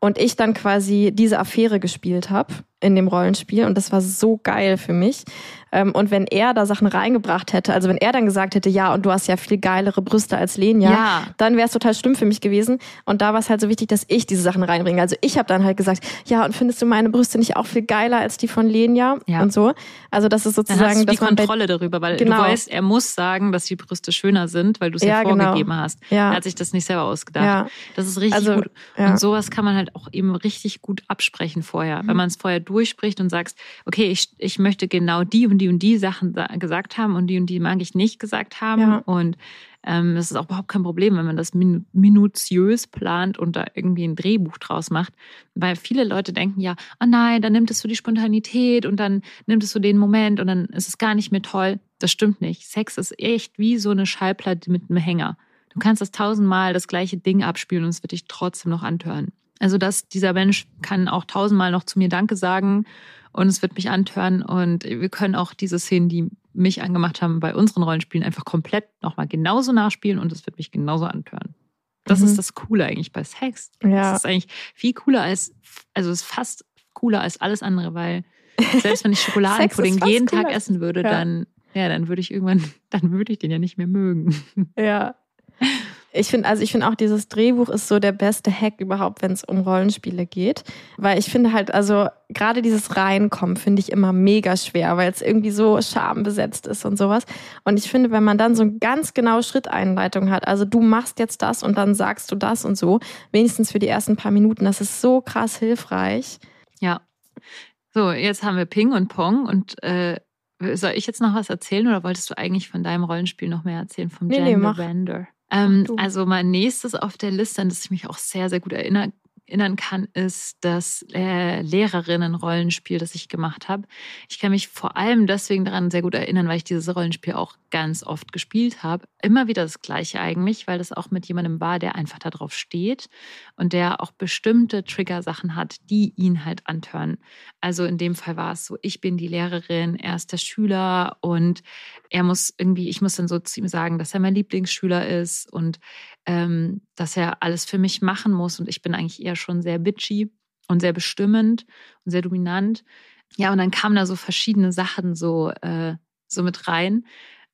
Und ich dann quasi diese Affäre gespielt habe in dem Rollenspiel. Und das war so geil für mich. Ähm, Und wenn er da Sachen reingebracht hätte, also wenn er dann gesagt hätte, ja, und du hast ja viel geilere Brüste als Lenia, Ja. dann wäre es total schlimm für mich gewesen. Und da war es halt so wichtig, dass ich diese Sachen reinbringe. Also ich habe dann halt gesagt, ja, und findest du meine Brüste nicht auch viel geiler als die von Lenia Ja. und so. Also das ist Dann sozusagen, hast du die Kontrolle darüber, weil Genau. du weißt, er muss sagen, dass die Brüste schöner sind, weil du es ja, Ja, genau. vorgegeben hast. Ja. Er hat sich das nicht selber ausgedacht. ja, Das ist richtig Also, gut. Und sowas kann man halt auch eben richtig gut absprechen vorher. Mhm. Wenn man es vorher durchspricht und sagst, okay, ich, ich möchte genau die und die und die Sachen sa- gesagt haben und die und die mag ich nicht gesagt haben. Ja. Und ähm, das ist auch überhaupt kein Problem, wenn man das minu- minutiös plant und da irgendwie ein Drehbuch draus macht. Weil viele Leute denken ja, oh nein, dann nimmt es so die Spontanität und dann nimmt es so den Moment und dann ist es gar nicht mehr toll. Das stimmt nicht. Sex ist echt wie so eine Schallplatte mit einem Hänger. Du kannst das tausendmal das gleiche Ding abspielen und es wird dich trotzdem noch antören. Also dass dieser Mensch kann auch tausendmal noch zu mir Danke sagen und es wird mich antören und wir können auch diese Szenen, die mich angemacht haben bei unseren Rollenspielen, einfach komplett nochmal genauso nachspielen und es wird mich genauso antören. Das Mhm. ist das Coole eigentlich bei Sex. Ja. Das ist eigentlich viel cooler als, also es ist fast cooler als alles andere, weil selbst wenn ich *laughs* Schokoladenpudding jeden Tag cooler. essen würde, Ja. dann, ja, dann würde ich irgendwann, *laughs* dann würde ich den ja nicht mehr mögen. Ja. Ich finde, also ich finde auch dieses Drehbuch ist so der beste Hack überhaupt, wenn es um Rollenspiele geht. Weil ich finde halt, also gerade dieses Reinkommen finde ich immer mega schwer, weil es irgendwie so schambesetzt ist und sowas. Und ich finde, wenn man dann so eine ganz genaue Schritteinleitung hat, also du machst jetzt das und dann sagst du das und so, wenigstens für die ersten paar Minuten, das ist so krass hilfreich. Ja. So, jetzt haben wir Ping und Pong und äh, soll ich jetzt noch was erzählen oder wolltest du eigentlich von deinem Rollenspiel noch mehr erzählen, vom Nee, nee, Gender mach. Bender? Ähm, also mein nächstes auf der Liste, an das ich mich auch sehr, sehr gut erinnern, erinnern kann, ist das äh, Lehrerinnen-Rollenspiel, das ich gemacht habe. Ich kann mich vor allem deswegen daran sehr gut erinnern, weil ich dieses Rollenspiel auch ganz oft gespielt habe. Immer wieder das gleiche eigentlich, weil das auch mit jemandem war, der einfach darauf steht und der auch bestimmte Trigger-Sachen hat, die ihn halt antören. Also in dem Fall war es so, ich bin die Lehrerin, er ist der Schüler und er muss irgendwie, ich muss dann so zu ihm sagen, dass er mein Lieblingsschüler ist und ähm, dass er alles für mich machen muss. Und ich bin eigentlich eher schon sehr bitchy und sehr bestimmend und sehr dominant. Ja, und dann kamen da so verschiedene Sachen so, äh, so mit rein.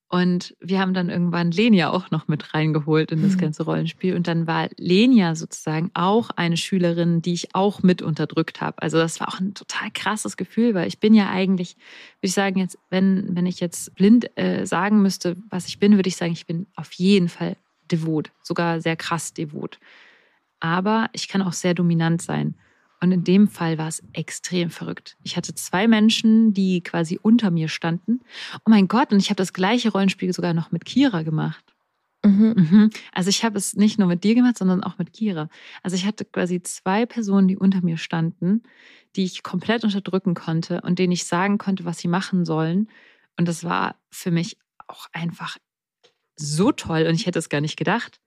Und wir haben dann irgendwann Lenia auch noch mit reingeholt in das Mhm. ganze Rollenspiel. Und dann war Lenia sozusagen auch eine Schülerin, die ich auch mit unterdrückt habe. Also das war auch ein total krasses Gefühl, weil ich bin ja eigentlich, würde ich sagen, jetzt, wenn, wenn ich jetzt blind äh, sagen müsste, was ich bin, würde ich sagen, ich bin auf jeden Fall devot, sogar sehr krass devot. Aber ich kann auch sehr dominant sein. Und in dem Fall war es extrem verrückt. Ich hatte zwei Menschen, die quasi unter mir standen. Oh mein Gott, und ich habe das gleiche Rollenspiel sogar noch mit Kira gemacht. Mhm. Mhm. Also ich habe es nicht nur mit dir gemacht, sondern auch mit Kira. Also ich hatte quasi zwei Personen, die unter mir standen, die ich komplett unterdrücken konnte und denen ich sagen konnte, was sie machen sollen. Und das war für mich auch einfach so toll und ich hätte es gar nicht gedacht.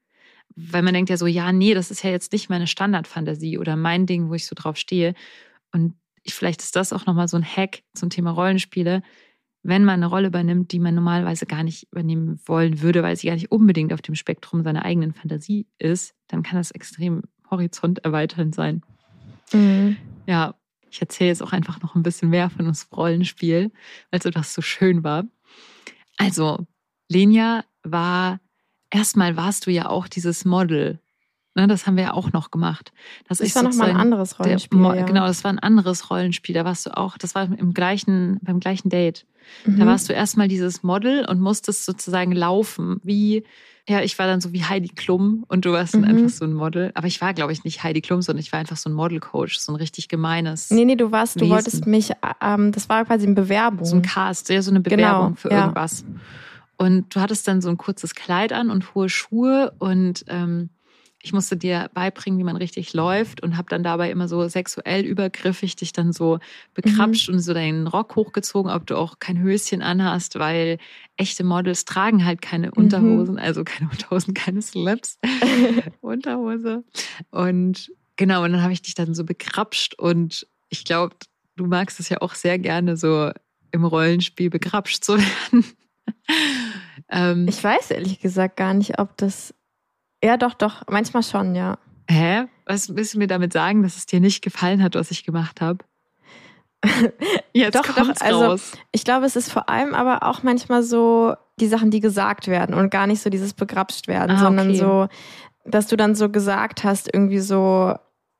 Weil man denkt ja so, ja, nee, das ist ja jetzt nicht meine Standardfantasie oder mein Ding, wo ich so drauf stehe. Und ich, vielleicht ist das auch nochmal so ein Hack zum Thema Rollenspiele. Wenn man eine Rolle übernimmt, die man normalerweise gar nicht übernehmen wollen würde, weil sie gar nicht unbedingt auf dem Spektrum seiner eigenen Fantasie ist, dann kann das extrem horizonterweiternd sein. Mhm. Ja, Ich erzähle jetzt auch einfach noch ein bisschen mehr von uns Rollenspiel, weil so das so schön war. Also, Lenia war, erstmal warst du ja auch dieses Model. Ne, das haben wir ja auch noch gemacht. Das, Das ist war nochmal ein anderes der Rollenspiel. Mo- ja. Genau, das war ein anderes Rollenspiel. Da warst du auch, das war im gleichen, beim gleichen Date. Da Mhm. warst du erstmal dieses Model und musstest sozusagen laufen, wie, ja, ich war dann so wie Heidi Klum und du warst dann Mhm. einfach so ein Model. Aber ich war, glaube ich, nicht Heidi Klum, sondern ich war einfach so ein Model-Coach, so ein richtig gemeines, Nee, nee, du warst, du Wesen. wolltest mich, ähm, das war quasi eine Bewerbung. so ein Cast, ja, so eine Bewerbung Genau, für ja. irgendwas. Und du hattest dann so ein kurzes Kleid an und hohe Schuhe und ähm, ich musste dir beibringen, wie man richtig läuft und habe dann dabei immer so sexuell übergriffig dich dann so bekrapscht Mhm. und so deinen Rock hochgezogen, ob du auch kein Höschen anhast, weil echte Models tragen halt keine Mhm. Unterhosen, also keine Unterhosen, keine Slips, *laughs* Unterhose. Und genau, und dann habe ich dich dann so bekrapscht und ich glaube, du magst es ja auch sehr gerne so im Rollenspiel bekrapscht zu werden. Ähm, Ich weiß ehrlich gesagt gar nicht, ob das. Ja, doch, doch, manchmal schon, ja. hä? Was willst du mir damit sagen, dass es dir nicht gefallen hat, was ich gemacht habe? *laughs* Jetzt Doch, doch, also- raus. Ich glaube, es ist vor allem aber auch manchmal so die Sachen, die gesagt werden und gar nicht so dieses begrapscht werden, Ah, sondern okay. so, dass du dann so gesagt hast, irgendwie so,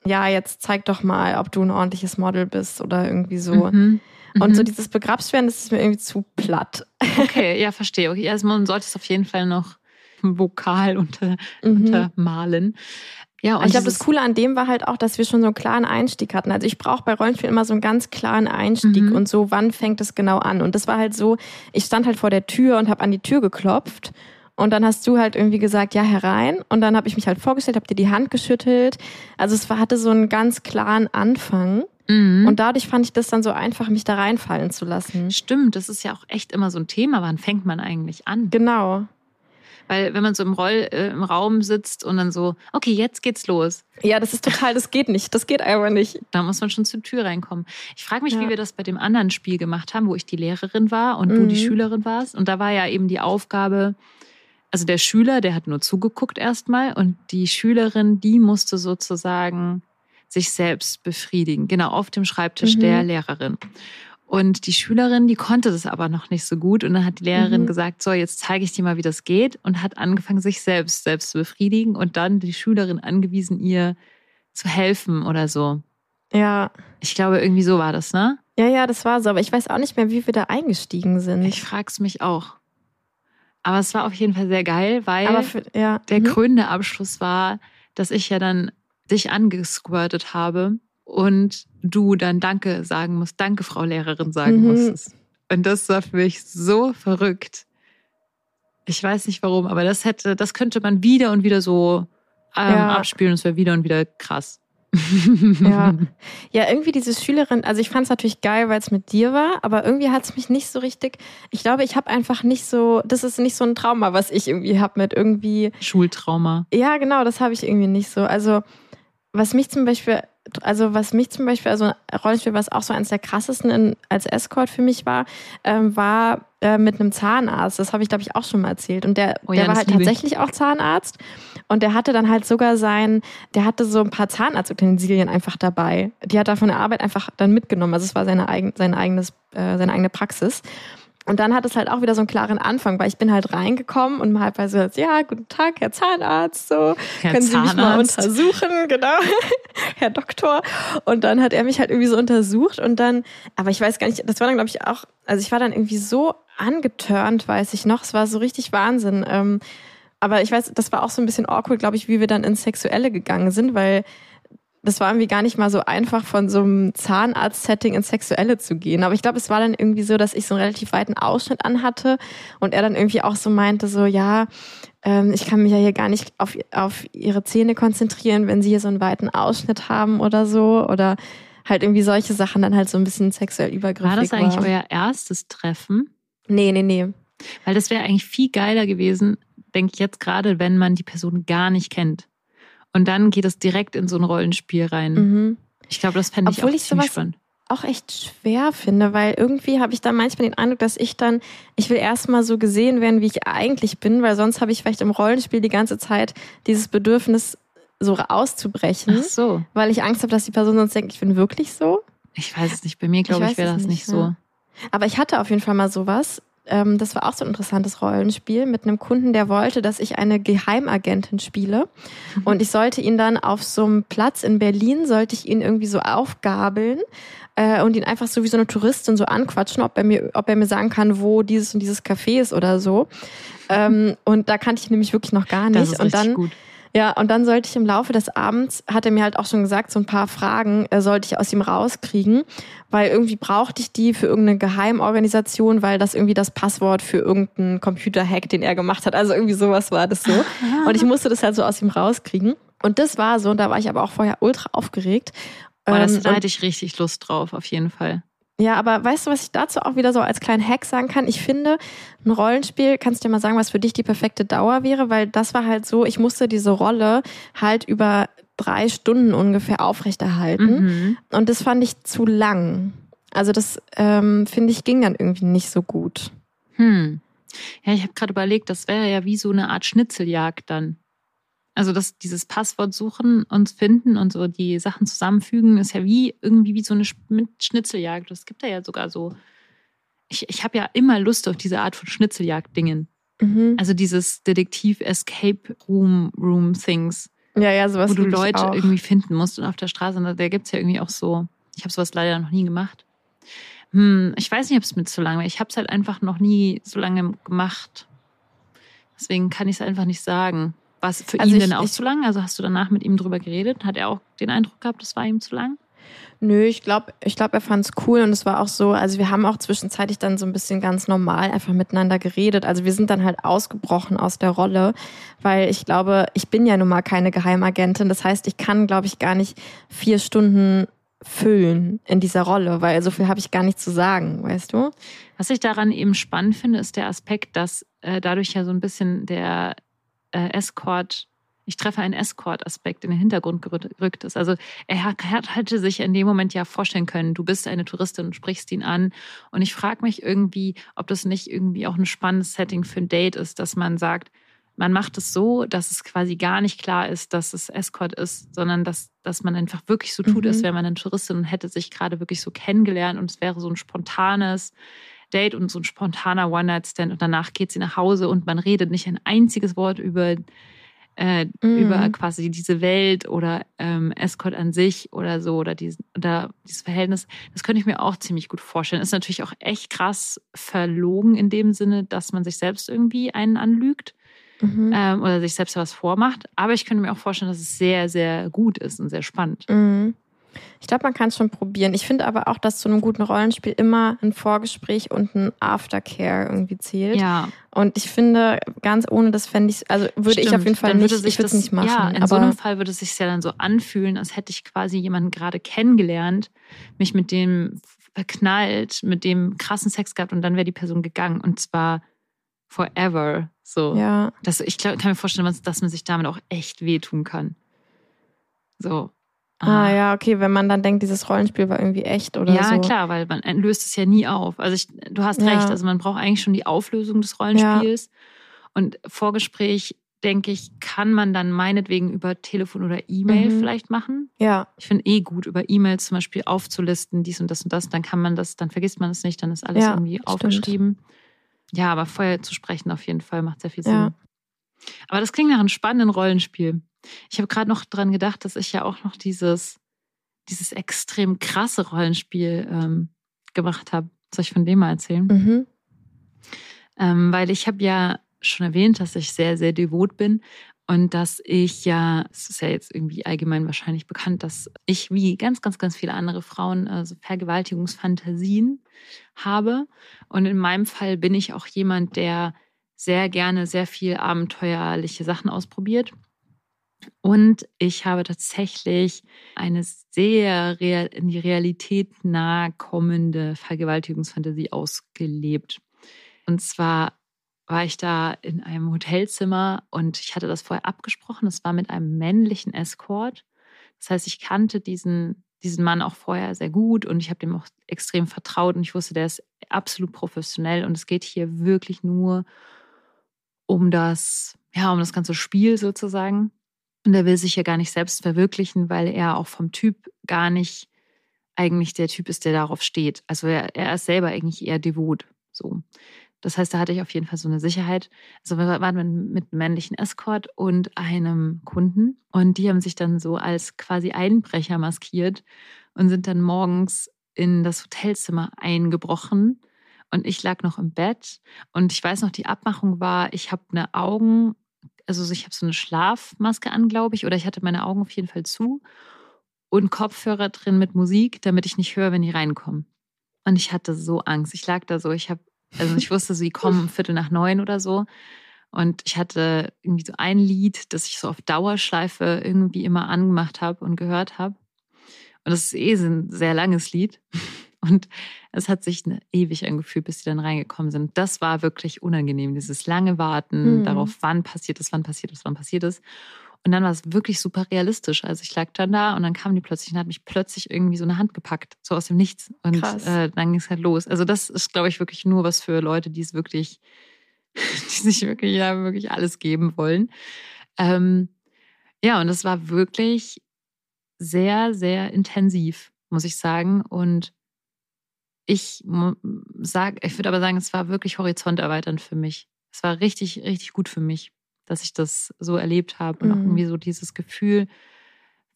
ja, jetzt zeig doch mal, ob du ein ordentliches Model bist oder irgendwie so. Mhm. Und Mhm. so dieses begrapscht werden, das ist mir irgendwie zu platt. Okay, *laughs* ja, verstehe. Okay, also man sollte es auf jeden Fall noch vokal unter, Mhm. untermalen. Ja, und ich glaube, das Coole an dem war halt auch, dass wir schon so einen klaren Einstieg hatten. Also ich brauche bei Rollenspielen immer so einen ganz klaren Einstieg Mhm. und so, wann fängt es genau an. Und das war halt so, ich stand halt vor der Tür und habe an die Tür geklopft. Und dann hast du halt irgendwie gesagt, ja, herein. Und dann habe ich mich halt vorgestellt, habe dir die Hand geschüttelt. Also es war, hatte so einen ganz klaren Anfang. Mhm. Und dadurch fand ich das dann so einfach, mich da reinfallen zu lassen. Stimmt, das ist ja auch echt immer so ein Thema. Wann fängt man eigentlich an? Genau. Weil wenn man so im Roll äh, im Raum sitzt und dann so, okay, jetzt geht's los, Ja, das ist total, das geht nicht. Das geht einfach nicht. da muss man schon zur Tür reinkommen. Ich frage mich, Ja. wie wir das bei dem anderen Spiel gemacht haben, wo ich die Lehrerin war und du die Mhm. Schülerin warst. Und da war ja eben die Aufgabe, also der Schüler, der hat nur zugeguckt erstmal und die Schülerin, die musste sozusagen sich selbst befriedigen, genau auf dem Schreibtisch Mhm. der Lehrerin. Und die Schülerin, die konnte das aber noch nicht so gut. Und dann hat die Lehrerin Mhm. gesagt, so, jetzt zeige ich dir mal, wie das geht. Und hat angefangen, sich selbst selbst zu befriedigen und dann die Schülerin angewiesen, ihr zu helfen oder so. Ja. Ich glaube, irgendwie so war das, ne? Ja, ja, das war so. Aber ich weiß auch nicht mehr, wie wir da eingestiegen sind. Ich frag's mich auch. Aber es war auf jeden Fall sehr geil, weil für, ja. der Mhm. krönende Abschluss war, dass ich ja dann dich angesquirtet habe und du dann Danke sagen musst, Danke, Frau Lehrerin sagen Mhm. musstest. Und das war für mich so verrückt. Ich weiß nicht warum, aber das hätte, das könnte man wieder und wieder so ähm, Ja. abspielen und es wäre wieder und wieder krass. Ja. *laughs* Ja, irgendwie diese Schülerin, also ich fand es natürlich geil, weil es mit dir war, aber irgendwie hat es mich nicht so richtig. Ich glaube, ich habe einfach nicht so, das ist nicht so ein Trauma, was ich irgendwie habe mit irgendwie. Schultrauma. Ja, genau, das habe ich irgendwie nicht so. Also was mich zum Beispiel, also was mich zum Beispiel, also Rollenspiel, was auch so eines der krassesten in, als Escort für mich war, ähm, war äh, mit einem Zahnarzt. Das habe ich, glaube ich, auch schon mal erzählt. Und der, Oh ja, der war halt ich. tatsächlich auch Zahnarzt. Und der hatte dann halt sogar sein, der hatte so ein paar Zahnarztutensilien einfach dabei. Die hat er von der Arbeit einfach dann mitgenommen. Also es war seine, eigen, sein eigenes, äh, seine eigene Praxis. Und dann hat es halt auch wieder so einen klaren Anfang, weil ich bin halt reingekommen und halt bei so, ja, guten Tag, Herr Zahnarzt, so, Herr können Sie mich mal untersuchen, *laughs* genau, *laughs* Herr Doktor. Und dann hat er mich halt irgendwie so untersucht und dann, aber ich weiß gar nicht, das war dann glaube ich auch, also ich war dann irgendwie so angetörnt, weiß ich noch, es war so richtig Wahnsinn. Ähm, aber ich weiß, das war auch so ein bisschen awkward, glaube ich, wie wir dann ins Sexuelle gegangen sind, weil das war irgendwie gar nicht mal so einfach, von so einem Zahnarzt-Setting ins Sexuelle zu gehen. Aber ich glaube, es war dann irgendwie so, dass ich so einen relativ weiten Ausschnitt anhatte und er dann irgendwie auch so meinte, so, ja, ähm, ich kann mich ja hier gar nicht auf, auf ihre Zähne konzentrieren, wenn sie hier so einen weiten Ausschnitt haben oder so. Oder halt irgendwie solche Sachen dann halt so ein bisschen sexuell übergriffig War das eigentlich war. euer erstes Treffen? Nee, nee, nee. Weil das wäre eigentlich viel geiler gewesen, denke ich jetzt gerade, wenn man die Person gar nicht kennt. Und dann geht es direkt in so ein Rollenspiel rein. Mhm. Ich glaube, das fände ich Obwohl auch ich ziemlich spannend. auch echt schwer finde, weil irgendwie habe ich dann manchmal den Eindruck, dass ich dann, ich will erstmal so gesehen werden, wie ich eigentlich bin, weil sonst habe ich vielleicht im Rollenspiel die ganze Zeit dieses Bedürfnis, so auszubrechen, Ach so. weil ich Angst habe, dass die Person sonst denkt, ich bin wirklich so. Ich weiß es nicht. Bei mir, glaube Ich ich, wäre das nicht, nicht so. ja. Aber ich hatte auf jeden Fall mal sowas. Ähm, das war auch so ein interessantes Rollenspiel mit einem Kunden, der wollte, dass ich eine Geheimagentin spiele. Und ich sollte ihn dann auf so einem Platz in Berlin, sollte ich ihn irgendwie so aufgabeln äh, und ihn einfach so wie so eine Touristin so anquatschen, ob er mir, ob er mir sagen kann, wo dieses und dieses Café ist oder so. *laughs* Ähm, und da kannte ich nämlich wirklich noch gar Das nicht. ist und dann gut. Ja, und dann sollte ich im Laufe des Abends, hat er mir halt auch schon gesagt, so ein paar Fragen äh, sollte ich aus ihm rauskriegen, weil irgendwie brauchte ich die für irgendeine Geheimorganisation, weil das irgendwie das Passwort für irgendeinen Computerhack, den er gemacht hat. Also irgendwie sowas war das so. Und ich musste das halt so aus ihm rauskriegen. Und das war so, und da war ich aber auch vorher ultra aufgeregt. Oh, das, Ähm, hätte ich richtig Lust drauf, auf jeden Fall. Ja, aber weißt du, was ich dazu auch wieder so als kleinen Hack sagen kann? Ich finde, ein Rollenspiel, kannst du dir mal sagen, was für dich die perfekte Dauer wäre? Weil das war halt so, ich musste diese Rolle halt über drei Stunden ungefähr aufrechterhalten. Mhm. Und das fand ich zu lang. Also das, ähm, finde ich, ging dann irgendwie nicht so gut. Hm. Ja, ich habe gerade überlegt, das wäre ja wie so eine Art Schnitzeljagd dann. Also das, dieses Passwort suchen und finden und so die Sachen zusammenfügen, ist ja wie irgendwie wie so eine Schnitzeljagd. Es gibt da ja sogar so. Ich, ich habe ja immer Lust auf diese Art von Schnitzeljagd-Dingen. Mhm. Also dieses Detektiv-Escape-Room-Room-Things, Ja, ja, sowas wo du Leute auch. irgendwie finden musst und auf der Straße. Und da gibt es ja irgendwie auch so. Ich habe sowas leider noch nie gemacht. Hm, ich weiß nicht, ob es mit zu lange war. Ich habe es halt einfach noch nie so lange gemacht. Deswegen kann ich es einfach nicht sagen. War es für Also ihn ich- denn auch ich- zu lang? Also hast du danach mit ihm drüber geredet? Hat er auch den Eindruck gehabt, das war ihm zu lang? Nö, ich glaube, ich glaub, er fand's cool und es war auch so, also wir haben auch zwischenzeitlich dann so ein bisschen ganz normal einfach miteinander geredet. Also wir sind dann halt ausgebrochen aus der Rolle, weil ich glaube, ich bin ja nun mal keine Geheimagentin. Das heißt, ich kann, glaube ich, gar nicht vier Stunden füllen in dieser Rolle, weil so viel habe ich gar nicht zu sagen, weißt du? Was ich daran eben spannend finde, ist der Aspekt, dass äh, dadurch ja so ein bisschen der äh, Escort, ich treffe einen Escort-Aspekt in den Hintergrund gerü- gerückt ist. Also er hat, hatte sich in dem Moment ja vorstellen können, du bist eine Touristin und sprichst ihn an. Und ich frage mich irgendwie, ob das nicht irgendwie auch ein spannendes Setting für ein Date ist, dass man sagt, man macht es so, dass es quasi gar nicht klar ist, dass es Escort ist, sondern dass, dass man einfach wirklich so tut, Mhm. als wäre man eine Touristin und hätte sich gerade wirklich so kennengelernt und es wäre so ein spontanes Date und so ein spontaner One-Night-Stand und danach geht sie nach Hause und man redet nicht ein einziges Wort über, äh, Mhm. über quasi diese Welt oder ähm, Escort an sich oder so oder, diesen, oder dieses Verhältnis. Das könnte ich mir auch ziemlich gut vorstellen. Ist natürlich auch echt krass verlogen in dem Sinne, dass man sich selbst irgendwie einen anlügt Mhm. ähm, oder sich selbst was vormacht. Aber ich könnte mir auch vorstellen, dass es sehr, sehr gut ist und sehr spannend. Mhm. Ich glaube, man kann es schon probieren. Ich finde aber auch, dass zu einem guten Rollenspiel immer ein Vorgespräch und ein Aftercare irgendwie zählt. Ja, Und ich finde, ganz ohne das fände ich, also würde ich Stimmt. auf jeden Fall nicht, würde sich ich würde es nicht machen. Ja, in aber so einem Fall würde es sich ja dann so anfühlen, als hätte ich quasi jemanden gerade kennengelernt, mich mit dem verknallt, mit dem krassen Sex gehabt und dann wäre die Person gegangen und zwar forever. So. ja, Das, ich glaub, kann mir vorstellen, dass man sich damit auch echt wehtun kann. So. Ah, ja, okay, wenn man dann denkt, dieses Rollenspiel war irgendwie echt oder ja, so. klar, weil man löst es ja nie auf. Also ich, du hast Ja. recht, also man braucht eigentlich schon die Auflösung des Rollenspiels. Und Vorgespräch, denke ich, kann man dann meinetwegen über Telefon oder E-Mail Mhm. vielleicht machen. Ja, Ich finde eh gut, über E-Mails zum Beispiel aufzulisten, dies und das und das, dann kann man das, dann vergisst man es nicht, dann ist alles Ja, irgendwie stimmt. aufgeschrieben. Ja, aber vorher zu sprechen auf jeden Fall macht sehr viel Sinn. Aber das klingt nach einem spannenden Rollenspiel. Ich habe gerade noch dran gedacht, dass ich ja auch noch dieses, dieses extrem krasse Rollenspiel ähm, gemacht habe. Soll ich von dem mal erzählen? mhm. Ähm, weil ich habe ja schon erwähnt, dass ich sehr, sehr devot bin und dass ich ja, es ist ja jetzt irgendwie allgemein wahrscheinlich bekannt, dass ich wie ganz, ganz, ganz viele andere Frauen äh, so Vergewaltigungsfantasien habe. Und in meinem Fall bin ich auch jemand, der sehr gerne sehr viel abenteuerliche Sachen ausprobiert. Und ich habe tatsächlich eine sehr real, in die Realität nahe kommende Vergewaltigungsfantasie ausgelebt. Und zwar war ich da in einem Hotelzimmer und ich hatte das vorher abgesprochen. Es war mit einem männlichen Escort. Das heißt, ich kannte diesen, diesen Mann auch vorher sehr gut und ich habe dem auch extrem vertraut und ich wusste, der ist absolut professionell und es geht hier wirklich nur um das, ja, um das ganze Spiel sozusagen. Und er will sich ja gar nicht selbst verwirklichen, weil er auch vom Typ gar nicht eigentlich der Typ ist, der darauf steht. Also er, er ist selber eigentlich eher devot. So. Das heißt, da hatte ich auf jeden Fall so eine Sicherheit. Also wir waren mit einem männlichen Escort und einem Kunden und die haben sich dann so als quasi Einbrecher maskiert und sind dann morgens in das Hotelzimmer eingebrochen und ich lag noch im Bett und ich weiß noch, die Abmachung war, ich habe eine Augen, also ich habe so eine Schlafmaske an, glaube ich, oder ich hatte meine Augen auf jeden Fall zu und Kopfhörer drin mit Musik, damit ich nicht höre, wenn die reinkommen. Und ich hatte so Angst. Ich lag da so, ich habe, also ich wusste, sie kommen um Viertel nach neun oder so. Und ich hatte irgendwie so ein Lied, das ich so auf Dauerschleife irgendwie immer angemacht habe und gehört habe. Und das ist eh ein sehr langes Lied. Und es hat sich ewig angefühlt, bis sie dann reingekommen sind. Das war wirklich unangenehm, dieses lange Warten mhm. darauf, wann passiert es, wann passiert es, wann passiert es. Und dann war es wirklich super realistisch. Also ich lag dann da und dann kam die plötzlich und hat mich plötzlich irgendwie so eine Hand gepackt, so aus dem Nichts. Und äh, dann ging es halt los. Also das ist, glaube ich, wirklich nur was für Leute, die es wirklich, *laughs* die sich wirklich, ja, wirklich alles geben wollen. Ähm, ja, und es war wirklich sehr, sehr intensiv, muss ich sagen. Und ich sag, ich würde aber sagen, es war wirklich horizonterweiternd für mich. Es war richtig, richtig gut für mich dass ich das so erlebt habe und mhm. auch irgendwie so dieses Gefühl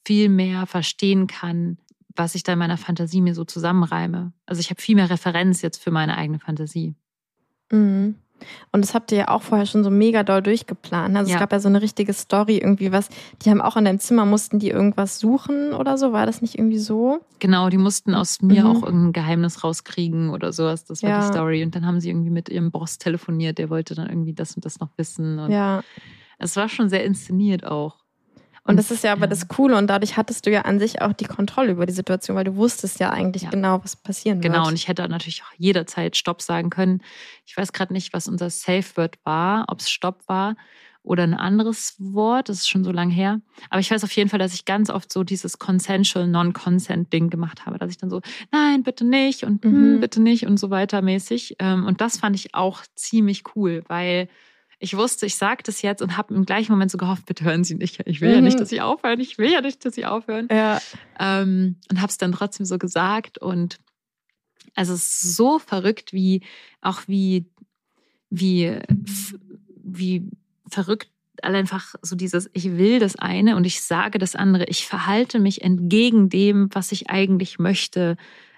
viel mehr verstehen kann, was ich da in meiner Fantasie mir so zusammenreime. Also ich habe viel mehr Referenz jetzt für meine eigene Fantasie. Mhm. Und das habt ihr ja auch vorher schon so mega doll durchgeplant. Also ja. es gab ja so eine richtige Story irgendwie was. Die haben auch in deinem Zimmer, mussten die irgendwas suchen oder so? War das nicht irgendwie so? Genau, die mussten aus mir mhm. auch irgendein Geheimnis rauskriegen oder sowas. Das war ja. die Story. Und dann haben sie irgendwie mit ihrem Boss telefoniert, der wollte dann irgendwie das und das noch wissen. Und ja. Es war schon sehr inszeniert auch. Und das ist ja aber das Coole und dadurch hattest du ja an sich auch die Kontrolle über die Situation, weil du wusstest ja eigentlich ja. genau, was passieren genau, wird. Genau, und ich hätte natürlich auch jederzeit Stopp sagen können. Ich weiß gerade nicht, was unser Safe Word war, ob es Stopp war oder ein anderes Wort, das ist schon so lange her. Aber ich weiß auf jeden Fall, dass ich ganz oft so dieses Consensual Non-Consent-Ding gemacht habe, dass ich dann so, nein, bitte nicht und hm, mhm. bitte nicht und so weiter mäßig. Ähm, und das fand ich auch ziemlich cool, weil ich wusste, ich sage das jetzt und habe im gleichen Moment so gehofft, bitte hören Sie nicht. Ich will mhm. ja nicht, mhm. dass Sie aufhören. Ich will ja nicht, dass Sie aufhören. Ja. Ähm, und habe es dann trotzdem so gesagt. Und also es ist so verrückt, wie auch wie, wie, wie verrückt einfach so dieses, ich will das eine und ich sage das andere. Ich verhalte mich entgegen dem, was ich eigentlich möchte,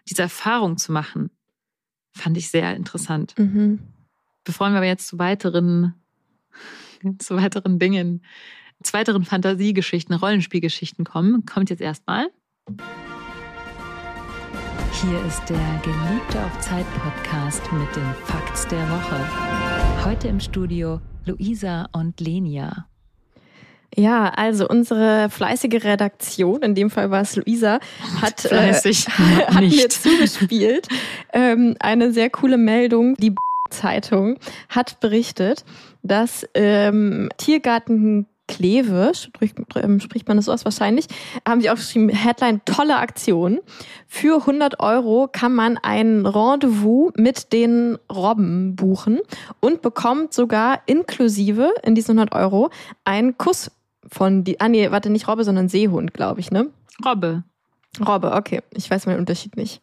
diese Erfahrung zu machen. Fand ich sehr interessant. Mhm. Bevor wir jetzt zu weiteren *laughs* zu weiteren Dingen, zu weiteren Fantasiegeschichten, Rollenspielgeschichten kommen, kommt jetzt erstmal. Hier ist der Geliebte auf Zeit Podcast mit den Facts der Woche. Heute im Studio Luisa und Lenia. Ja, also unsere fleißige Redaktion, in dem Fall war es Luisa, hat, äh, *laughs* hat mir zugespielt ähm, eine sehr coole Meldung. Die Zeitung hat berichtet, dass ähm, Tiergarten Kleve, spricht, ähm, spricht man das so aus wahrscheinlich, haben sie aufgeschrieben, Headline, tolle Aktion. Für 100 Euro kann man ein Rendezvous mit den Robben buchen und bekommt sogar inklusive in diesen 100 Euro einen Kuss von die, ah nee, warte, nicht Robbe, sondern Seehund, glaube ich, ne? Robbe. Robbe, okay. Ich weiß meinen Unterschied nicht.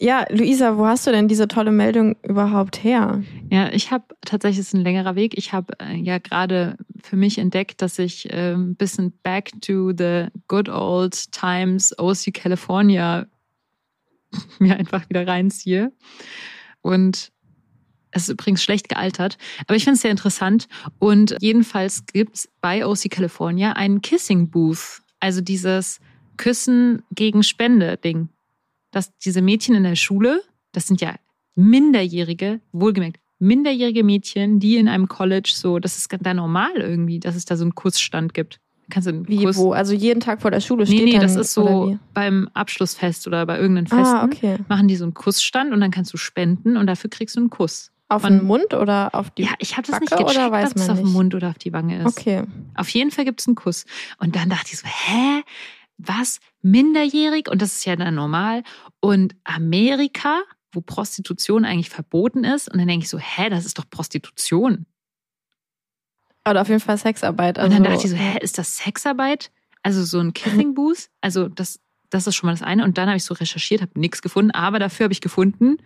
Ja, Luisa, wo hast du denn diese tolle Meldung überhaupt her? Ja, ich habe tatsächlich, es ist ein längerer Weg. Ich habe äh, ja gerade für mich entdeckt, dass ich äh, ein bisschen back to the good old times OC California *laughs* mir einfach wieder reinziehe. Und es ist übrigens schlecht gealtert, aber ich finde es sehr interessant. Und jedenfalls gibt es bei OC California einen Kissing Booth, also dieses Küssen gegen Spende-Ding dass diese Mädchen in der Schule, das sind ja Minderjährige, wohlgemerkt, minderjährige Mädchen, die in einem College so, das ist da normal irgendwie, dass es da so einen Kussstand gibt. Kannst du einen wie, Kuss, wo? Also jeden Tag vor der Schule steht Nee, nee, dann, das ist so beim Abschlussfest oder bei irgendeinem Fest. Ah, okay. Machen die so einen Kussstand und dann kannst du spenden und dafür kriegst du einen Kuss. Auf Von, den Mund oder auf die Ja, ich habe das nicht gecheckt, ob es auf den Mund oder auf die Wange ist. Okay. Auf jeden Fall gibt es einen Kuss. Und dann dachte ich so, hä? was minderjährig und das ist ja dann normal und Amerika, wo Prostitution eigentlich verboten ist und dann denke ich so, hä, das ist doch Prostitution. Oder auf jeden Fall Sexarbeit. Also und dann also dachte ich so, hä, ist das Sexarbeit? Also so ein Kissing *laughs* Booth? Also das das ist schon mal das eine. Und dann habe ich so recherchiert, habe nichts gefunden, aber dafür habe ich gefunden,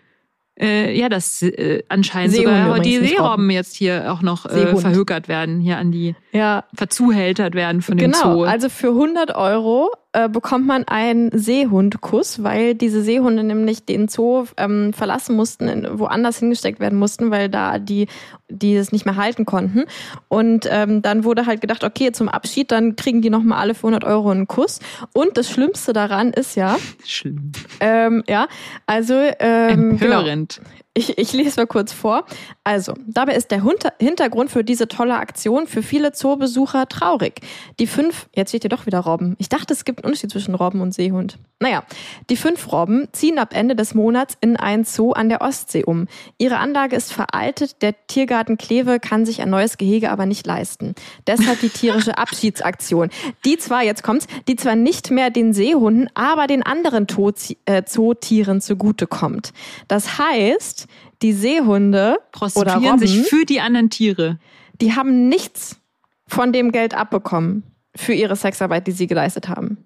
äh, ja, dass äh, anscheinend Seehunde sogar die Seerobben jetzt hier auch noch äh, verhökert werden, hier an die Ja, verzuhältert werden von dem genau. Zoo. Also für 100 Euro äh, bekommt man einen Seehundkuss, weil diese Seehunde nämlich den Zoo ähm, verlassen mussten, in, woanders hingesteckt werden mussten, weil da die, die es nicht mehr halten konnten. Und ähm, dann wurde halt gedacht, okay, zum Abschied, dann kriegen die nochmal alle für 100 Euro einen Kuss. Und das Schlimmste daran ist ja, Schlimm. ähm, ja, also ähm, genau, Empörend. Ich, ich lese mal kurz vor. Also, dabei ist der Hintergrund für diese tolle Aktion für viele Zoobesucher traurig. Die fünf, jetzt steht hier doch wieder Robben. Ich dachte, es gibt einen Unterschied zwischen Robben und Seehund. Naja, die fünf Robben ziehen ab Ende des Monats in ein Zoo an der Ostsee um. Ihre Anlage ist veraltet, der Tiergarten Kleve kann sich ein neues Gehege aber nicht leisten. Deshalb die tierische *laughs* Abschiedsaktion. Die zwar, jetzt kommt's, die zwar nicht mehr den Seehunden, aber den anderen Tootie- äh, Zootieren zugutekommt. Das heißt, die Seehunde oder Prostituieren Robben, sich für die anderen Tiere. die haben nichts von dem Geld abbekommen für ihre Sexarbeit, die sie geleistet haben.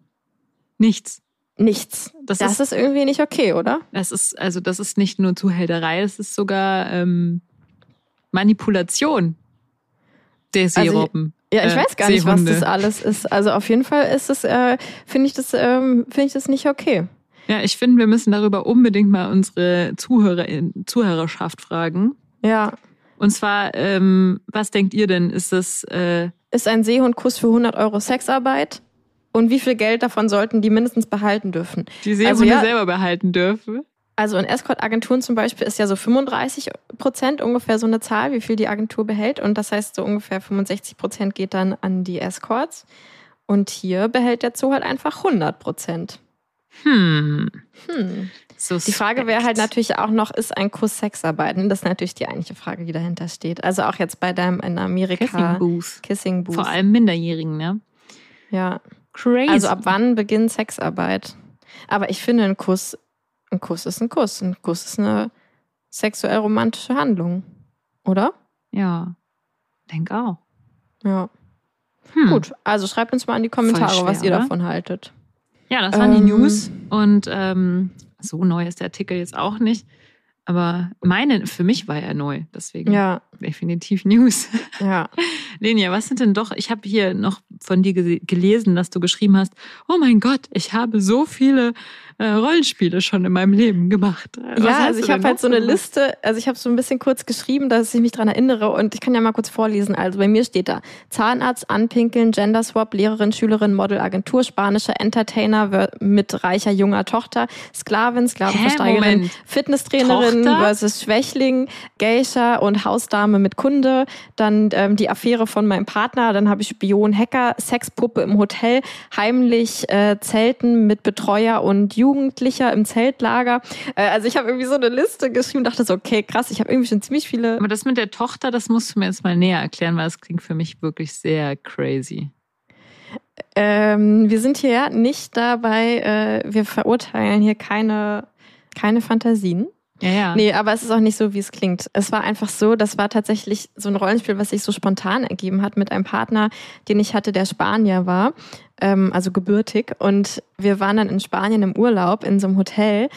Nichts. Nichts. Das Das, ist- ist, irgendwie nicht okay, oder? Das ist, also das ist nicht nur Zuhälterei, das ist sogar ähm, Manipulation der Also, Seerobben. Ja, ich äh, weiß gar nicht, was Seehunde. das alles ist. Also auf jeden Fall ist es, äh, finde ich das, ähm, finde ich das nicht okay. Ja, ich finde, wir müssen darüber unbedingt mal unsere Zuhörer, Zuhörerschaft fragen. Ja. Und zwar, ähm, was denkt ihr denn? Ist das, äh, Ist ein Seehundkuss für 100 Euro Sexarbeit? Und wie viel Geld davon sollten die mindestens behalten dürfen? die Seehunde Also ja- selber behalten dürfen? Also in Escort-Agenturen zum Beispiel ist ja so 35 Prozent ungefähr so eine Zahl, wie viel die Agentur behält. Und das heißt, so ungefähr 65 Prozent geht dann an die Escorts. Und hier behält der Zoo halt einfach 100 Prozent. Hm. Hm. So Die Frage wäre halt natürlich auch noch, ist ein Kuss Sexarbeit? Das ist natürlich die eigentliche Frage, die dahinter steht. Also auch jetzt bei deinem in Amerika Kissing Booth. Kissing Booth. Vor allem Minderjährigen, ne? Ja. Crazy. Also ab wann beginnt Sexarbeit? Aber ich finde, ein Kuss, ein Kuss ist ein Kuss. Ein Kuss ist eine sexuell romantische Handlung. Oder? Ja, denk auch. Ja. Hm. Gut, also schreibt uns mal in die Kommentare, schwer, was ihr oder? davon haltet. Ja, das waren die Ähm, News. Und ähm, so neu ist der Artikel jetzt auch nicht. Aber meine, für mich war er neu. Deswegen Ja, definitiv News. ja. *laughs* Lenia, was sind denn doch, ich habe hier noch von dir gelesen, dass du geschrieben hast, oh mein Gott, ich habe so viele äh, Rollenspiele schon in meinem Leben gemacht. Was ja, also ich habe halt so eine gemacht? Liste, also ich habe so ein bisschen kurz geschrieben, dass ich mich dran erinnere und ich kann ja mal kurz vorlesen. Also bei mir steht da Zahnarzt, Anpinkeln, Genderswap, Lehrerin, Schülerin, Model, Agentur, spanischer Entertainer mit reicher junger Tochter, Sklavin, Sklavenversteigerin. Fitnesstrainerin Tochter? versus Schwächling, Geisha und Hausdame mit Kunde, dann ähm, die Affäre von meinem Partner, dann habe ich Spion, Hacker, Sexpuppe im Hotel, heimlich äh, Zelten mit Betreuer und Jugendlicher im Zeltlager. Äh, also ich habe irgendwie so eine Liste geschrieben, dachte so, okay, krass, ich habe irgendwie schon ziemlich viele. Aber das mit der Tochter, das musst du mir jetzt mal näher erklären, weil das klingt für mich wirklich sehr crazy. Ähm, wir sind hier nicht dabei, äh, wir verurteilen hier keine, keine Fantasien. Ja, ja. Nee, aber es ist auch nicht so, wie es klingt. Es war einfach so, das war tatsächlich so ein Rollenspiel, was sich so spontan ergeben hat mit einem Partner, den ich hatte, der Spanier war, ähm, also gebürtig. Und wir waren dann in Spanien im Urlaub in so einem Hotel.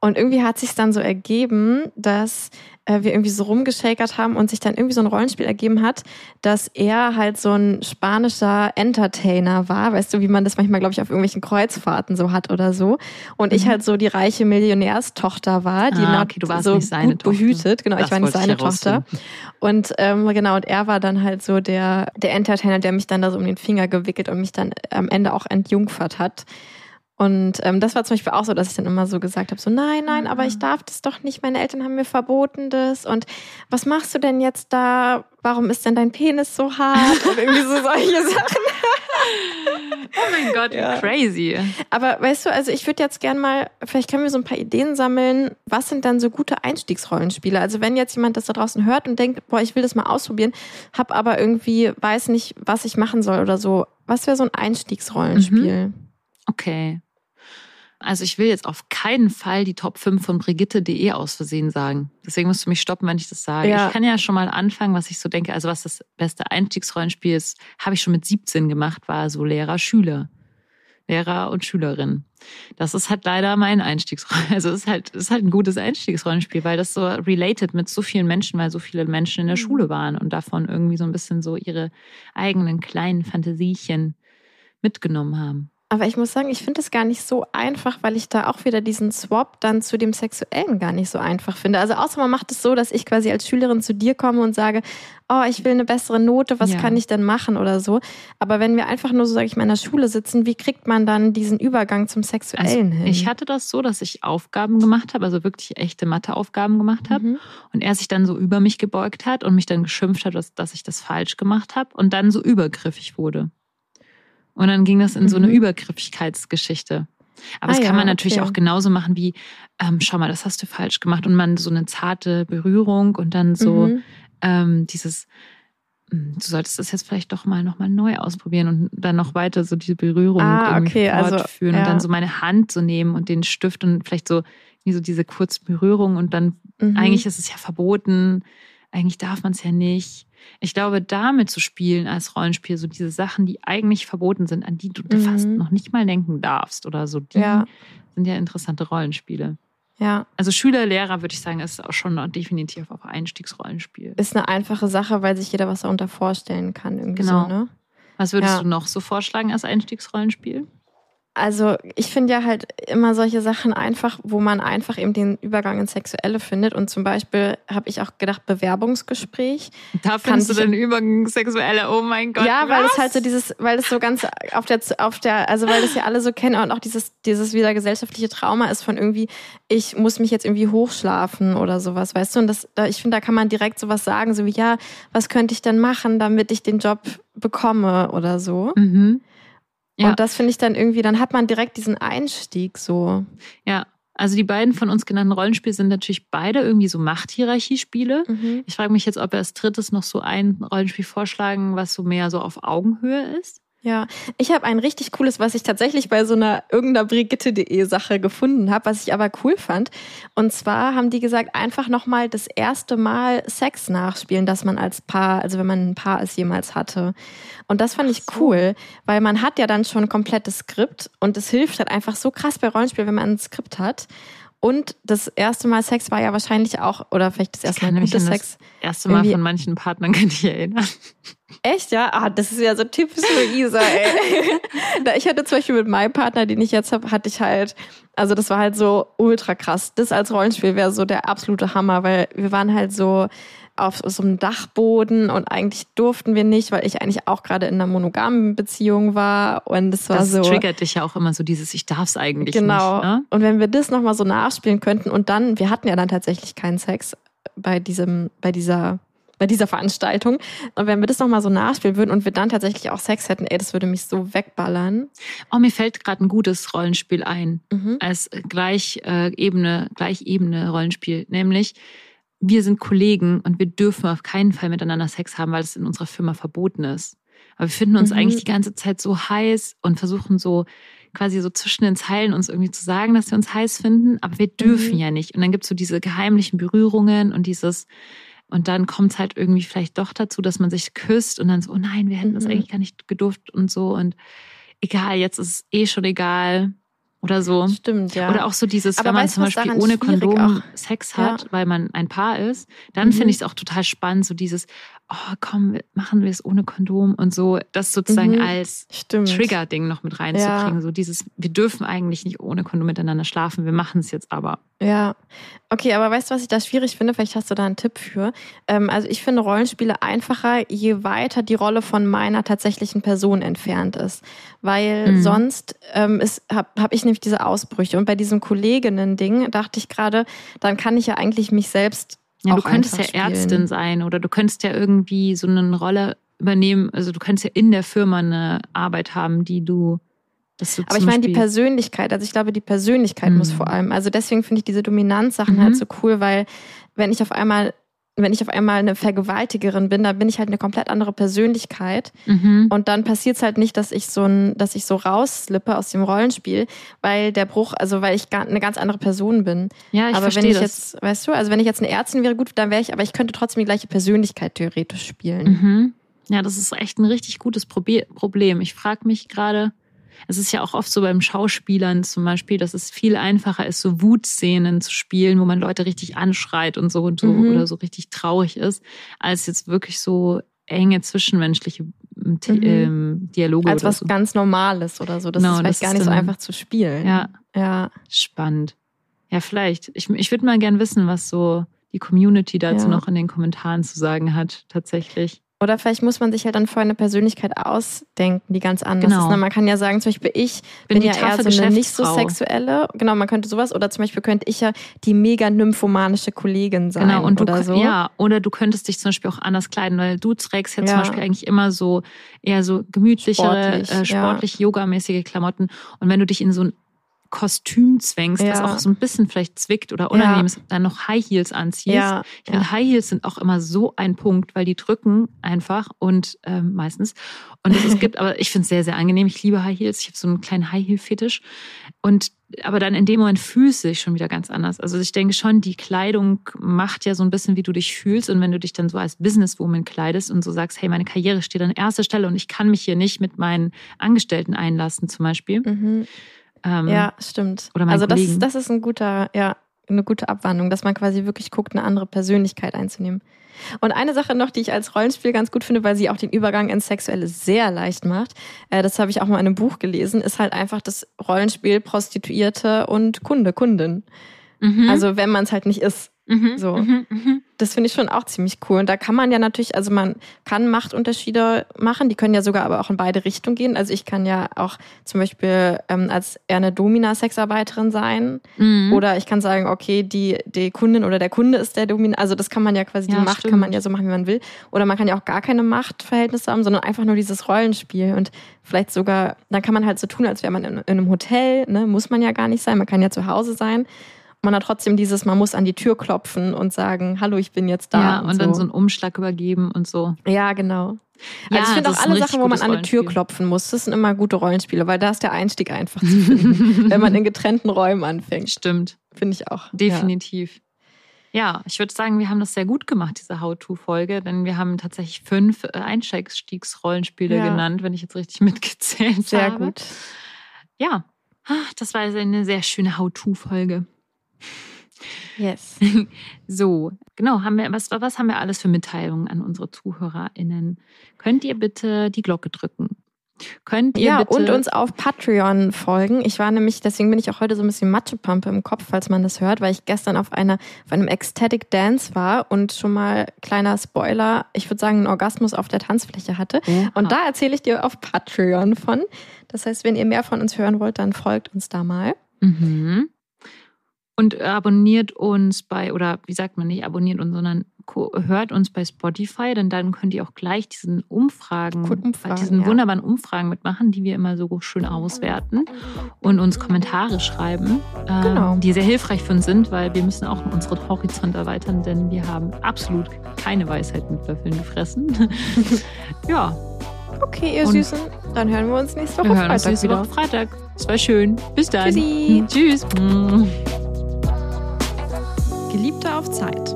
Und irgendwie hat sich dann so ergeben, dass äh, wir irgendwie so rumgeschakert haben und sich dann irgendwie so ein Rollenspiel ergeben hat, dass er halt so ein spanischer Entertainer war, weißt du, wie man das manchmal, glaube ich, auf irgendwelchen Kreuzfahrten so hat oder so. Und ich halt so die reiche Millionärstochter war, die Mhm. Ah, okay, du warst so nicht seine gut Tochter. behütet. Genau, Das ich war nicht seine Tochter. Und ähm, genau, und er war dann halt so der, der Entertainer, der mich dann da so um den Finger gewickelt und mich dann am Ende auch entjungfert hat. Und ähm, das war zum Beispiel auch so, dass ich dann immer so gesagt habe, so nein, nein, aber ich darf das doch nicht. Meine Eltern haben mir verboten das. Und was machst du denn jetzt da? Warum ist denn dein Penis so hart? Und irgendwie so solche *laughs* Sachen. Oh mein Gott, Ja. crazy. Aber weißt du, also ich würde jetzt gern mal, vielleicht können wir so ein paar Ideen sammeln. Was sind dann so gute Einstiegsrollenspiele? Also wenn jetzt jemand das da draußen hört und denkt, boah, ich will das mal ausprobieren, hab aber irgendwie weiß nicht, was ich machen soll oder so. Was wäre so ein Einstiegsrollenspiel? Okay. Also ich will jetzt auf keinen Fall die Top 5 von Brigitte.de aus Versehen sagen. Deswegen musst du mich stoppen, wenn ich das sage. Ja. Ich kann ja schon mal anfangen, was ich so denke. Also was das beste Einstiegsrollenspiel ist, habe ich schon mit 17 gemacht, war so Lehrer-Schüler. Lehrer und Schülerin. Das ist halt leider mein Einstiegsrollenspiel. *laughs* Also es ist halt, ist halt ein gutes Einstiegsrollenspiel, weil das so related mit so vielen Menschen, weil so viele Menschen in der Mhm. Schule waren und davon irgendwie so ein bisschen so ihre eigenen kleinen Fantasiechen mitgenommen haben. Aber ich muss sagen, ich finde es gar nicht so einfach, weil ich da auch wieder diesen Swap dann zu dem Sexuellen gar nicht so einfach finde. Also außer man macht es so, dass ich quasi als Schülerin zu dir komme und sage, oh, ich will eine bessere Note, was Ja. kann ich denn machen oder so. Aber wenn wir einfach nur so, sage ich mal, in der Schule sitzen, wie kriegt man dann diesen Übergang zum Sexuellen hin? Also Ich hatte das so, dass ich Aufgaben gemacht habe, also wirklich echte Matheaufgaben gemacht habe. Mhm. Und er sich dann so über mich gebeugt hat und mich dann geschimpft hat, dass, dass ich das falsch gemacht habe und dann so übergriffig wurde. Und dann ging das in so eine Mhm. Übergriffigkeitsgeschichte. Aber Ah das kann ja, man natürlich okay. auch genauso machen wie, ähm, schau mal, das hast du falsch gemacht. Und man so eine zarte Berührung und dann so Mhm. ähm, dieses, hm, du solltest das jetzt vielleicht doch mal nochmal neu ausprobieren und dann noch weiter so diese Berührung Ah, irgendwie okay, also, fortführen ja. und dann so meine Hand so nehmen und den Stift und vielleicht so, wie so diese kurze Berührung und dann Mhm. eigentlich ist es ja verboten, eigentlich darf man es ja nicht. Ich glaube, damit zu spielen als Rollenspiel, so diese Sachen, die eigentlich verboten sind, an die du Mhm. fast noch nicht mal denken darfst oder so, die Ja. sind ja interessante Rollenspiele. Ja, Also Schüler, Lehrer, würde ich sagen, ist auch schon definitiv auch Einstiegsrollenspiel. ist eine einfache Sache, weil sich jeder was darunter vorstellen kann. Irgendwie Genau. so, ne? Was würdest Ja. du noch so vorschlagen als Einstiegsrollenspiel? Also ich finde ja halt immer solche Sachen einfach, wo man einfach eben den Übergang ins Sexuelle findet. Und zum Beispiel habe ich auch gedacht, Bewerbungsgespräch. Da findest du den Übergang sexuelle, oh mein Gott. ja, weil was? es halt so dieses, weil es so ganz auf der, auf der, also weil das ja alle so kennen und auch dieses, dieses wieder gesellschaftliche Trauma ist von irgendwie, ich muss mich jetzt irgendwie hochschlafen oder sowas, weißt du? Und das, da, ich finde, da kann man direkt sowas sagen, so wie, ja, was könnte ich denn machen, damit ich den Job bekomme oder so. Mhm. Ja. Und das finde ich dann irgendwie, dann hat man direkt diesen Einstieg so. Ja, also die beiden von uns genannten Rollenspiele sind natürlich beide irgendwie so Machthierarchiespiele. Mhm. Ich frage mich jetzt, ob wir als drittes noch so ein Rollenspiel vorschlagen, was so mehr so auf Augenhöhe ist. Ja, ich habe ein richtig cooles, was ich tatsächlich bei so einer irgendeiner Brigitte.de Sache gefunden habe, was ich aber cool fand. Und zwar haben die gesagt, einfach nochmal das erste Mal Sex nachspielen, das man als Paar, also wenn man ein Paar es jemals hatte. Und das fand ich Ach so. cool, weil man hat ja dann schon ein komplettes Skript und es hilft halt einfach so krass bei Rollenspiel, wenn man ein Skript hat. Und das erste Mal Sex war ja wahrscheinlich auch, oder vielleicht das erste Mal gutes an das Sex. Erste Mal von manchen Partnern *laughs* kann ich erinnern. Echt, ja? Ah, das ist ja so typisch Luisa, ey. *laughs* Ich hatte zum Beispiel mit meinem Partner, den ich jetzt habe, hatte ich halt, also das war halt so ultra krass. Das als Rollenspiel wäre so der absolute Hammer, weil wir waren halt so auf so einem Dachboden und eigentlich durften wir nicht, weil ich eigentlich auch gerade in einer monogamen Beziehung war und es war Das so. triggert dich ja auch immer so dieses, ich darf es eigentlich Genau. nicht. Ne? Und wenn wir das nochmal so nachspielen könnten und dann, wir hatten ja dann tatsächlich keinen Sex bei diesem, bei dieser, bei dieser Veranstaltung. Und wenn wir das nochmal so nachspielen würden und wir dann tatsächlich auch Sex hätten, ey, das würde mich so wegballern. Oh, mir fällt gerade ein gutes Rollenspiel ein. Mhm. als gleich äh, Ebene, Gleichebene Rollenspiel, nämlich wir sind Kollegen und wir dürfen auf keinen Fall miteinander Sex haben, weil es in unserer Firma verboten ist. Aber wir finden uns Mhm. eigentlich die ganze Zeit so heiß und versuchen so quasi so zwischen den Zeilen uns irgendwie zu sagen, dass wir uns heiß finden, aber wir dürfen Mhm. ja nicht. Und dann gibt's so diese geheimlichen Berührungen und dieses und dann kommt's halt irgendwie vielleicht doch dazu, dass man sich küsst und dann so, oh nein, wir hätten das Mhm. eigentlich gar nicht gedurft und so und egal, jetzt ist es eh schon egal oder so. Stimmt, ja. Oder auch so dieses, Aber wenn man zum Beispiel ohne Kondom auch- Sex Ja. hat, weil man ein Paar ist, dann Mhm. finde ich es auch total spannend, so dieses, oh komm, machen wir es ohne Kondom und so, das sozusagen Mhm. als. Trigger-Ding noch mit reinzukriegen. So dieses, wir dürfen eigentlich nicht ohne Kondom miteinander schlafen, wir machen es jetzt aber. Ja, okay, aber weißt du, was ich da schwierig finde? Vielleicht hast du da einen Tipp für. Ähm, also ich finde Rollenspiele einfacher, je weiter die Rolle von meiner tatsächlichen Person entfernt ist. Weil Mhm. sonst ähm, habe hab ich nämlich diese Ausbrüche. Und bei diesem Kolleginnen-Ding dachte ich gerade, dann kann ich ja eigentlich mich selbst Ja, du könntest ja spielen. Ärztin sein oder du könntest ja irgendwie so eine Rolle übernehmen, also du könntest ja in der Firma eine Arbeit haben, die du, dass du Aber ich meine, die Persönlichkeit, also ich glaube, die Persönlichkeit Mhm. muss vor allem, also deswegen finde ich diese Dominanzsachen Mhm. halt so cool, weil wenn ich auf einmal, wenn ich auf einmal eine Vergewaltigerin bin, dann bin ich halt eine komplett andere Persönlichkeit. Mhm. Und dann passiert es halt nicht, dass ich so ein, dass ich so rausslippe aus dem Rollenspiel, weil der Bruch, also weil ich eine ganz andere Person bin. Ja, ich aber wenn verstehe ich das. jetzt, weißt du, also wenn ich jetzt eine Ärztin wäre, gut, dann wäre ich, aber ich könnte trotzdem die gleiche Persönlichkeit theoretisch spielen. Mhm. Ja, das ist echt ein richtig gutes Probi- Problem. Ich frage mich gerade, es ist ja auch oft so beim Schauspielern zum Beispiel, dass es viel einfacher ist, so Wutszenen zu spielen, wo man Leute richtig anschreit und so und so Mhm. oder so richtig traurig ist, als jetzt wirklich so enge zwischenmenschliche The- Mhm. ähm, Dialoge Als was so. ganz Normales oder so. Das Genau, ist vielleicht das gar nicht so einfach zu spielen. Ja, Ja. spannend. Ja, vielleicht. Ich, ich würde mal gern wissen, was so die Community dazu Ja. noch in den Kommentaren zu sagen hat, tatsächlich. Oder vielleicht muss man sich halt dann vorher eine Persönlichkeit ausdenken, die ganz anders Genau. ist. Ne? Man kann ja sagen, zum Beispiel ich Bin bin, ja eher so eine nicht so sexuelle. Genau, man könnte sowas. Oder zum Beispiel könnte ich ja die mega nymphomanische Kollegin sein Genau, und du, oder so. ja, oder du könntest dich zum Beispiel auch anders kleiden, weil du trägst ja, zum Ja. Beispiel eigentlich immer so eher so gemütlichere, Sportlich, äh, sportlich yogamäßige Klamotten. Und wenn du dich in so ein Kostüm zwängst, was Ja. auch so ein bisschen vielleicht zwickt oder unangenehm ist, dann noch High Heels anziehst. Ja, Ich finde, ja. High Heels sind auch immer so ein Punkt, weil die drücken einfach und ähm, meistens. Und es, es gibt, aber ich finde es sehr, sehr angenehm. Ich liebe High Heels. Ich habe so einen kleinen High Heel Fetisch. Und aber dann in dem Moment fühlst du dich schon wieder ganz anders. Also ich denke schon, die Kleidung macht ja so ein bisschen, wie du dich fühlst. Und wenn du dich dann so als Businesswoman kleidest und so sagst, hey, meine Karriere steht an erster Stelle und ich kann mich hier nicht mit meinen Angestellten einlassen, zum Beispiel. Mhm. Ähm, Ja, stimmt. Oder also das, das ist ein guter, ja, eine gute Abwandlung, dass man quasi wirklich guckt, eine andere Persönlichkeit einzunehmen. Und eine Sache noch, die ich als Rollenspiel ganz gut finde, weil sie auch den Übergang ins Sexuelle sehr leicht macht, äh, das habe ich auch mal in einem Buch gelesen, ist halt einfach das Rollenspiel Prostituierte und Kunde, Kundin. Mhm. Also wenn man es halt nicht ist. Mhm. so. Mhm. Mhm. Das finde ich schon auch ziemlich cool. Und da kann man ja natürlich, also man kann Machtunterschiede machen, die können ja sogar aber auch in beide Richtungen gehen. Also ich kann ja auch zum Beispiel ähm, als eher eine Domina-Sexarbeiterin sein. Oder ich kann sagen, okay, die, die Kundin oder der Kunde ist der Domina. Also das kann man ja quasi, Ja, die Macht stimmt. kann man ja so machen, wie man will. Oder man kann ja auch gar keine Machtverhältnisse haben, sondern einfach nur dieses Rollenspiel. Und vielleicht sogar, dann kann man halt so tun, als wäre man in, in einem Hotel, ne? Muss man ja gar nicht sein. Man kann ja zu Hause sein. Man hat trotzdem dieses, man muss an die Tür klopfen und sagen, hallo, ich bin jetzt da. ja, und dann so einen Umschlag übergeben und so. Ja, genau. Ja, also ich finde auch alle Sachen, wo man an die Tür klopfen muss, das sind immer gute Rollenspiele, weil da ist der Einstieg einfach zu finden, *laughs* wenn man in getrennten Räumen anfängt. Stimmt, Finde ich auch. definitiv. Ja. ich würde sagen, wir haben das sehr gut gemacht, diese How-To-Folge, denn wir haben tatsächlich fünf äh, Einstiegsrollenspiele Ja. genannt, wenn ich jetzt richtig *laughs* mitgezählt Ja, sehr habe. gut. Ja, Ah, das war also eine sehr schöne How-To-Folge. Yes. *laughs* So, genau, haben wir, was, was haben wir alles für Mitteilungen an unsere ZuhörerInnen? Könnt ihr bitte die Glocke drücken? Könnt ihr Ja, bitte. und uns auf Patreon folgen. Ich war nämlich, deswegen bin ich auch heute so ein bisschen Matschepampe im Kopf, falls man das hört, weil ich gestern auf, einer, auf einem Ecstatic Dance war und schon mal kleiner Spoiler, ich würde sagen, einen Orgasmus auf der Tanzfläche hatte. Oha. Und da erzähle ich dir auf Patreon von. Das heißt, wenn ihr mehr von uns hören wollt, dann folgt uns da mal. Mhm. Und abonniert uns bei, oder wie sagt man nicht, abonniert uns, sondern hört uns bei Spotify, denn dann könnt ihr auch gleich diesen Umfragen, Umfragen, diesen ja. wunderbaren Umfragen mitmachen, die wir immer so schön auswerten und uns Kommentare schreiben, ähm, Genau. die sehr hilfreich für uns sind, weil wir müssen auch unseren Horizont erweitern, denn wir haben absolut keine Weisheit mit Löffeln gefressen. *laughs* ja, Okay, ihr Und- Süßen, dann hören wir uns nächste Woche wir hören uns Freitag nächste wieder. Woche Freitag. Es war schön. Bis dann. Tschüssi. *laughs* Tschüss. Geliebte auf Zeit.